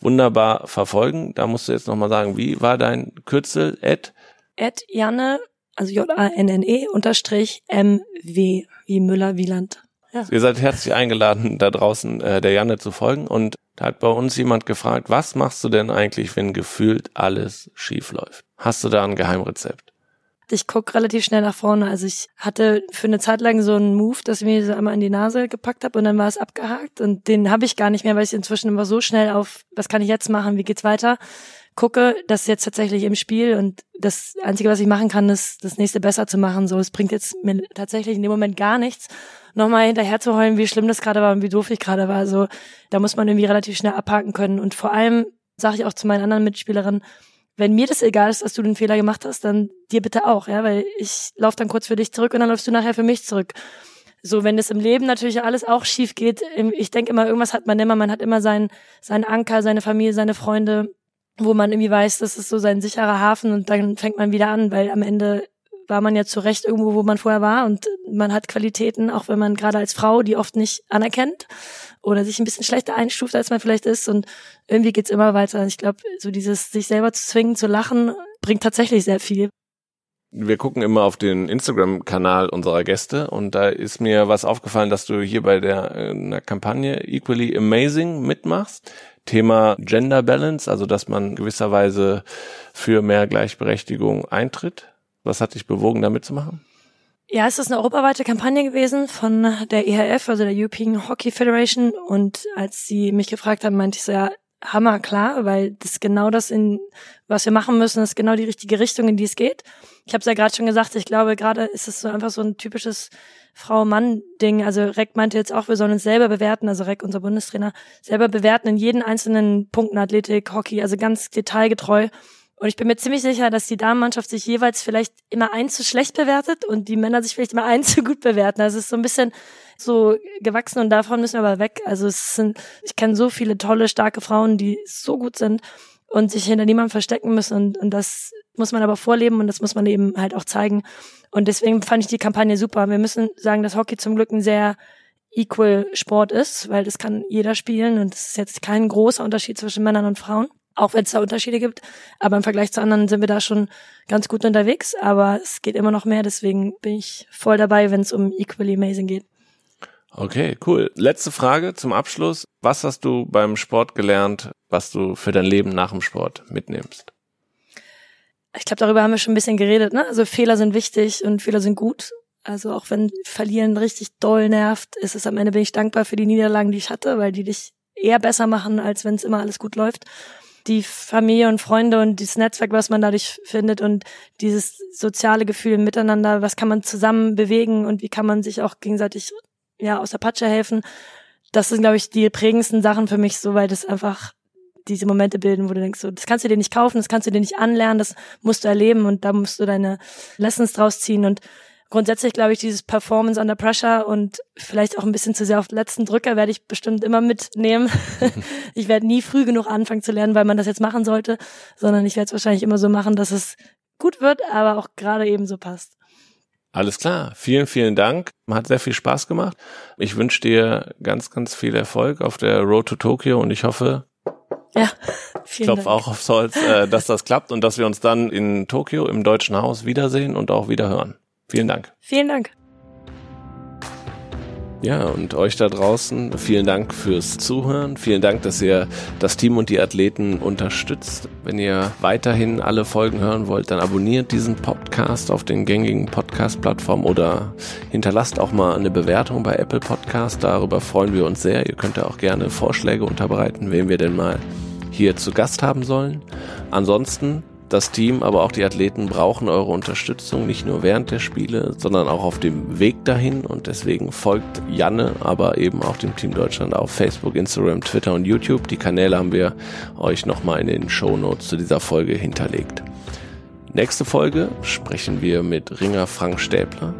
wunderbar verfolgen. Da musst du jetzt nochmal sagen, wie war dein Kürzel? Ed? Ed Janne, also J-A-N-N-E unterstrich M-W, wie Müller-Wieland. Ja. Ihr seid herzlich eingeladen, da draußen äh, der Janne zu folgen. Und da hat bei uns jemand gefragt, was machst du denn eigentlich, wenn gefühlt alles schief läuft? Hast du da ein Geheimrezept? Ich guck relativ schnell nach vorne. Also ich hatte für eine Zeit lang so einen Move, dass ich mir so einmal in die Nase gepackt habe und dann war es abgehakt. Und den habe ich gar nicht mehr, weil ich inzwischen immer so schnell auf, was kann ich jetzt machen, wie geht's weiter, gucke, das ist jetzt tatsächlich im Spiel und das Einzige, was ich machen kann, ist, das nächste besser zu machen. So, es bringt jetzt mir tatsächlich in dem Moment gar nichts, nochmal hinterher zu heulen, wie schlimm das gerade war und wie doof ich gerade war. So, da muss man irgendwie relativ schnell abhaken können. Und vor allem sage ich auch zu meinen anderen Mitspielerinnen, wenn mir das egal ist, dass du den Fehler gemacht hast, dann dir bitte auch, ja, weil ich laufe dann kurz für dich zurück und dann läufst du nachher für mich zurück. So, wenn es im Leben natürlich alles auch schief geht, ich denke immer, irgendwas hat man immer, man hat immer seinen, seinen Anker, seine Familie, seine Freunde, wo man irgendwie weiß, das ist so sein sicherer Hafen und dann fängt man wieder an, weil am Ende war man ja zu Recht irgendwo, wo man vorher war und man hat Qualitäten, auch wenn man gerade als Frau die oft nicht anerkennt oder sich ein bisschen schlechter einstuft, als man vielleicht ist und irgendwie geht's immer weiter. Ich glaube, so dieses sich selber zu zwingen, zu lachen, bringt tatsächlich sehr viel. wir gucken immer auf den Instagram-Kanal unserer Gäste und da ist mir was aufgefallen, dass du hier bei der einer Kampagne Equally Amazing mitmachst. Thema Gender Balance, also dass man gewisserweise für mehr Gleichberechtigung eintritt. Was hat dich bewogen, da mitzumachen? Ja, es ist eine europaweite Kampagne gewesen von der EHF, also der European Hockey Federation. Und als sie mich gefragt haben, meinte ich so, ja, hammer klar, weil das genau das, in, was wir machen müssen, ist genau die richtige Richtung, in die es geht. Ich habe es ja gerade schon gesagt, ich glaube, gerade ist es so einfach so ein typisches Frau-Mann-Ding. Also Reck meinte jetzt auch, wir sollen uns selber bewerten, also Reck, unser Bundestrainer, selber bewerten in jeden einzelnen Punkten Athletik, Hockey, also ganz detailgetreu. Und ich bin mir ziemlich sicher, dass die Damenmannschaft sich jeweils vielleicht immer eins zu schlecht bewertet und die Männer sich vielleicht immer eins zu gut bewerten. Also es ist so ein bisschen so gewachsen und davon müssen wir aber weg. Also es sind, ich kenne so viele tolle, starke Frauen, die so gut sind und sich hinter niemandem verstecken müssen und, und das muss man aber vorleben und das muss man eben halt auch zeigen. Und deswegen fand ich die Kampagne super. Wir müssen sagen, dass Hockey zum Glück ein sehr equal Sport ist, weil das kann jeder spielen und es ist jetzt kein großer Unterschied zwischen Männern und Frauen auch wenn es da Unterschiede gibt. Aber im Vergleich zu anderen sind wir da schon ganz gut unterwegs. Aber es geht immer noch mehr, deswegen bin ich voll dabei, wenn es um Equally Amazing geht. Okay, cool. Letzte Frage zum Abschluss. Was hast du beim Sport gelernt, was du für dein Leben nach dem Sport mitnimmst? Ich glaube, darüber haben wir schon ein bisschen geredet. Ne? Also Fehler sind wichtig und Fehler sind gut. Also auch wenn Verlieren richtig doll nervt, ist es am Ende bin ich dankbar für die Niederlagen, die ich hatte, weil die dich eher besser machen, als wenn es immer alles gut läuft die Familie und Freunde und das Netzwerk, was man dadurch findet und dieses soziale Gefühl miteinander, was kann man zusammen bewegen und wie kann man sich auch gegenseitig ja aus der Patsche helfen. Das sind, glaube ich, die prägendsten Sachen für mich, so weil das einfach diese Momente bilden, wo du denkst, so, das kannst du dir nicht kaufen, das kannst du dir nicht anlernen, das musst du erleben und da musst du deine Lessons draus ziehen und grundsätzlich glaube ich, dieses Performance under pressure und vielleicht auch ein bisschen zu sehr auf den letzten Drücker werde ich bestimmt immer mitnehmen. ich werde nie früh genug anfangen zu lernen, weil man das jetzt machen sollte, sondern ich werde es wahrscheinlich immer so machen, dass es gut wird, aber auch gerade eben so passt. Alles klar. Vielen, vielen Dank. Hat sehr viel Spaß gemacht. Ich wünsche dir ganz, ganz viel Erfolg auf der Road to Tokyo und ich hoffe, ja, ich klopfe auch aufs Holz, äh, dass das klappt und dass wir uns dann in Tokio im Deutschen Haus wiedersehen und auch wieder hören. Vielen Dank. Vielen Dank. Ja, und euch da draußen, vielen Dank fürs Zuhören. Vielen Dank, dass ihr das Team und die Athleten unterstützt. Wenn ihr weiterhin alle Folgen hören wollt, dann abonniert diesen Podcast auf den gängigen Podcast-Plattformen oder hinterlasst auch mal eine Bewertung bei Apple Podcast. Darüber freuen wir uns sehr. Ihr könnt ja auch gerne Vorschläge unterbreiten, wen wir denn mal hier zu Gast haben sollen. Ansonsten das Team, aber auch die Athleten brauchen eure Unterstützung, nicht nur während der Spiele, sondern auch auf dem Weg dahin. Und deswegen folgt Janne, aber eben auch dem Team Deutschland auf Facebook, Instagram, Twitter und YouTube. Die Kanäle haben wir euch nochmal in den Show Notes zu dieser Folge hinterlegt. Nächste Folge sprechen wir mit Ringer Frank Stäbler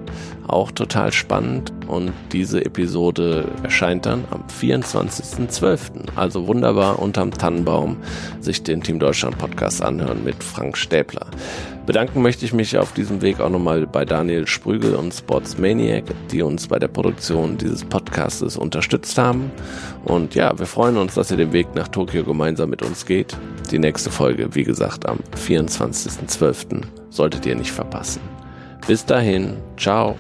auch total spannend und diese Episode erscheint dann am 24.12. Also wunderbar unterm Tannenbaum sich den Team Deutschland Podcast anhören mit Frank Stäbler. Bedanken möchte ich mich auf diesem Weg auch nochmal bei Daniel Sprügel und Sportsmaniac, die uns bei der Produktion dieses Podcastes unterstützt haben. Und ja, wir freuen uns, dass ihr den Weg nach Tokio gemeinsam mit uns geht. Die nächste Folge, wie gesagt, am 24.12. solltet ihr nicht verpassen. Bis dahin, ciao.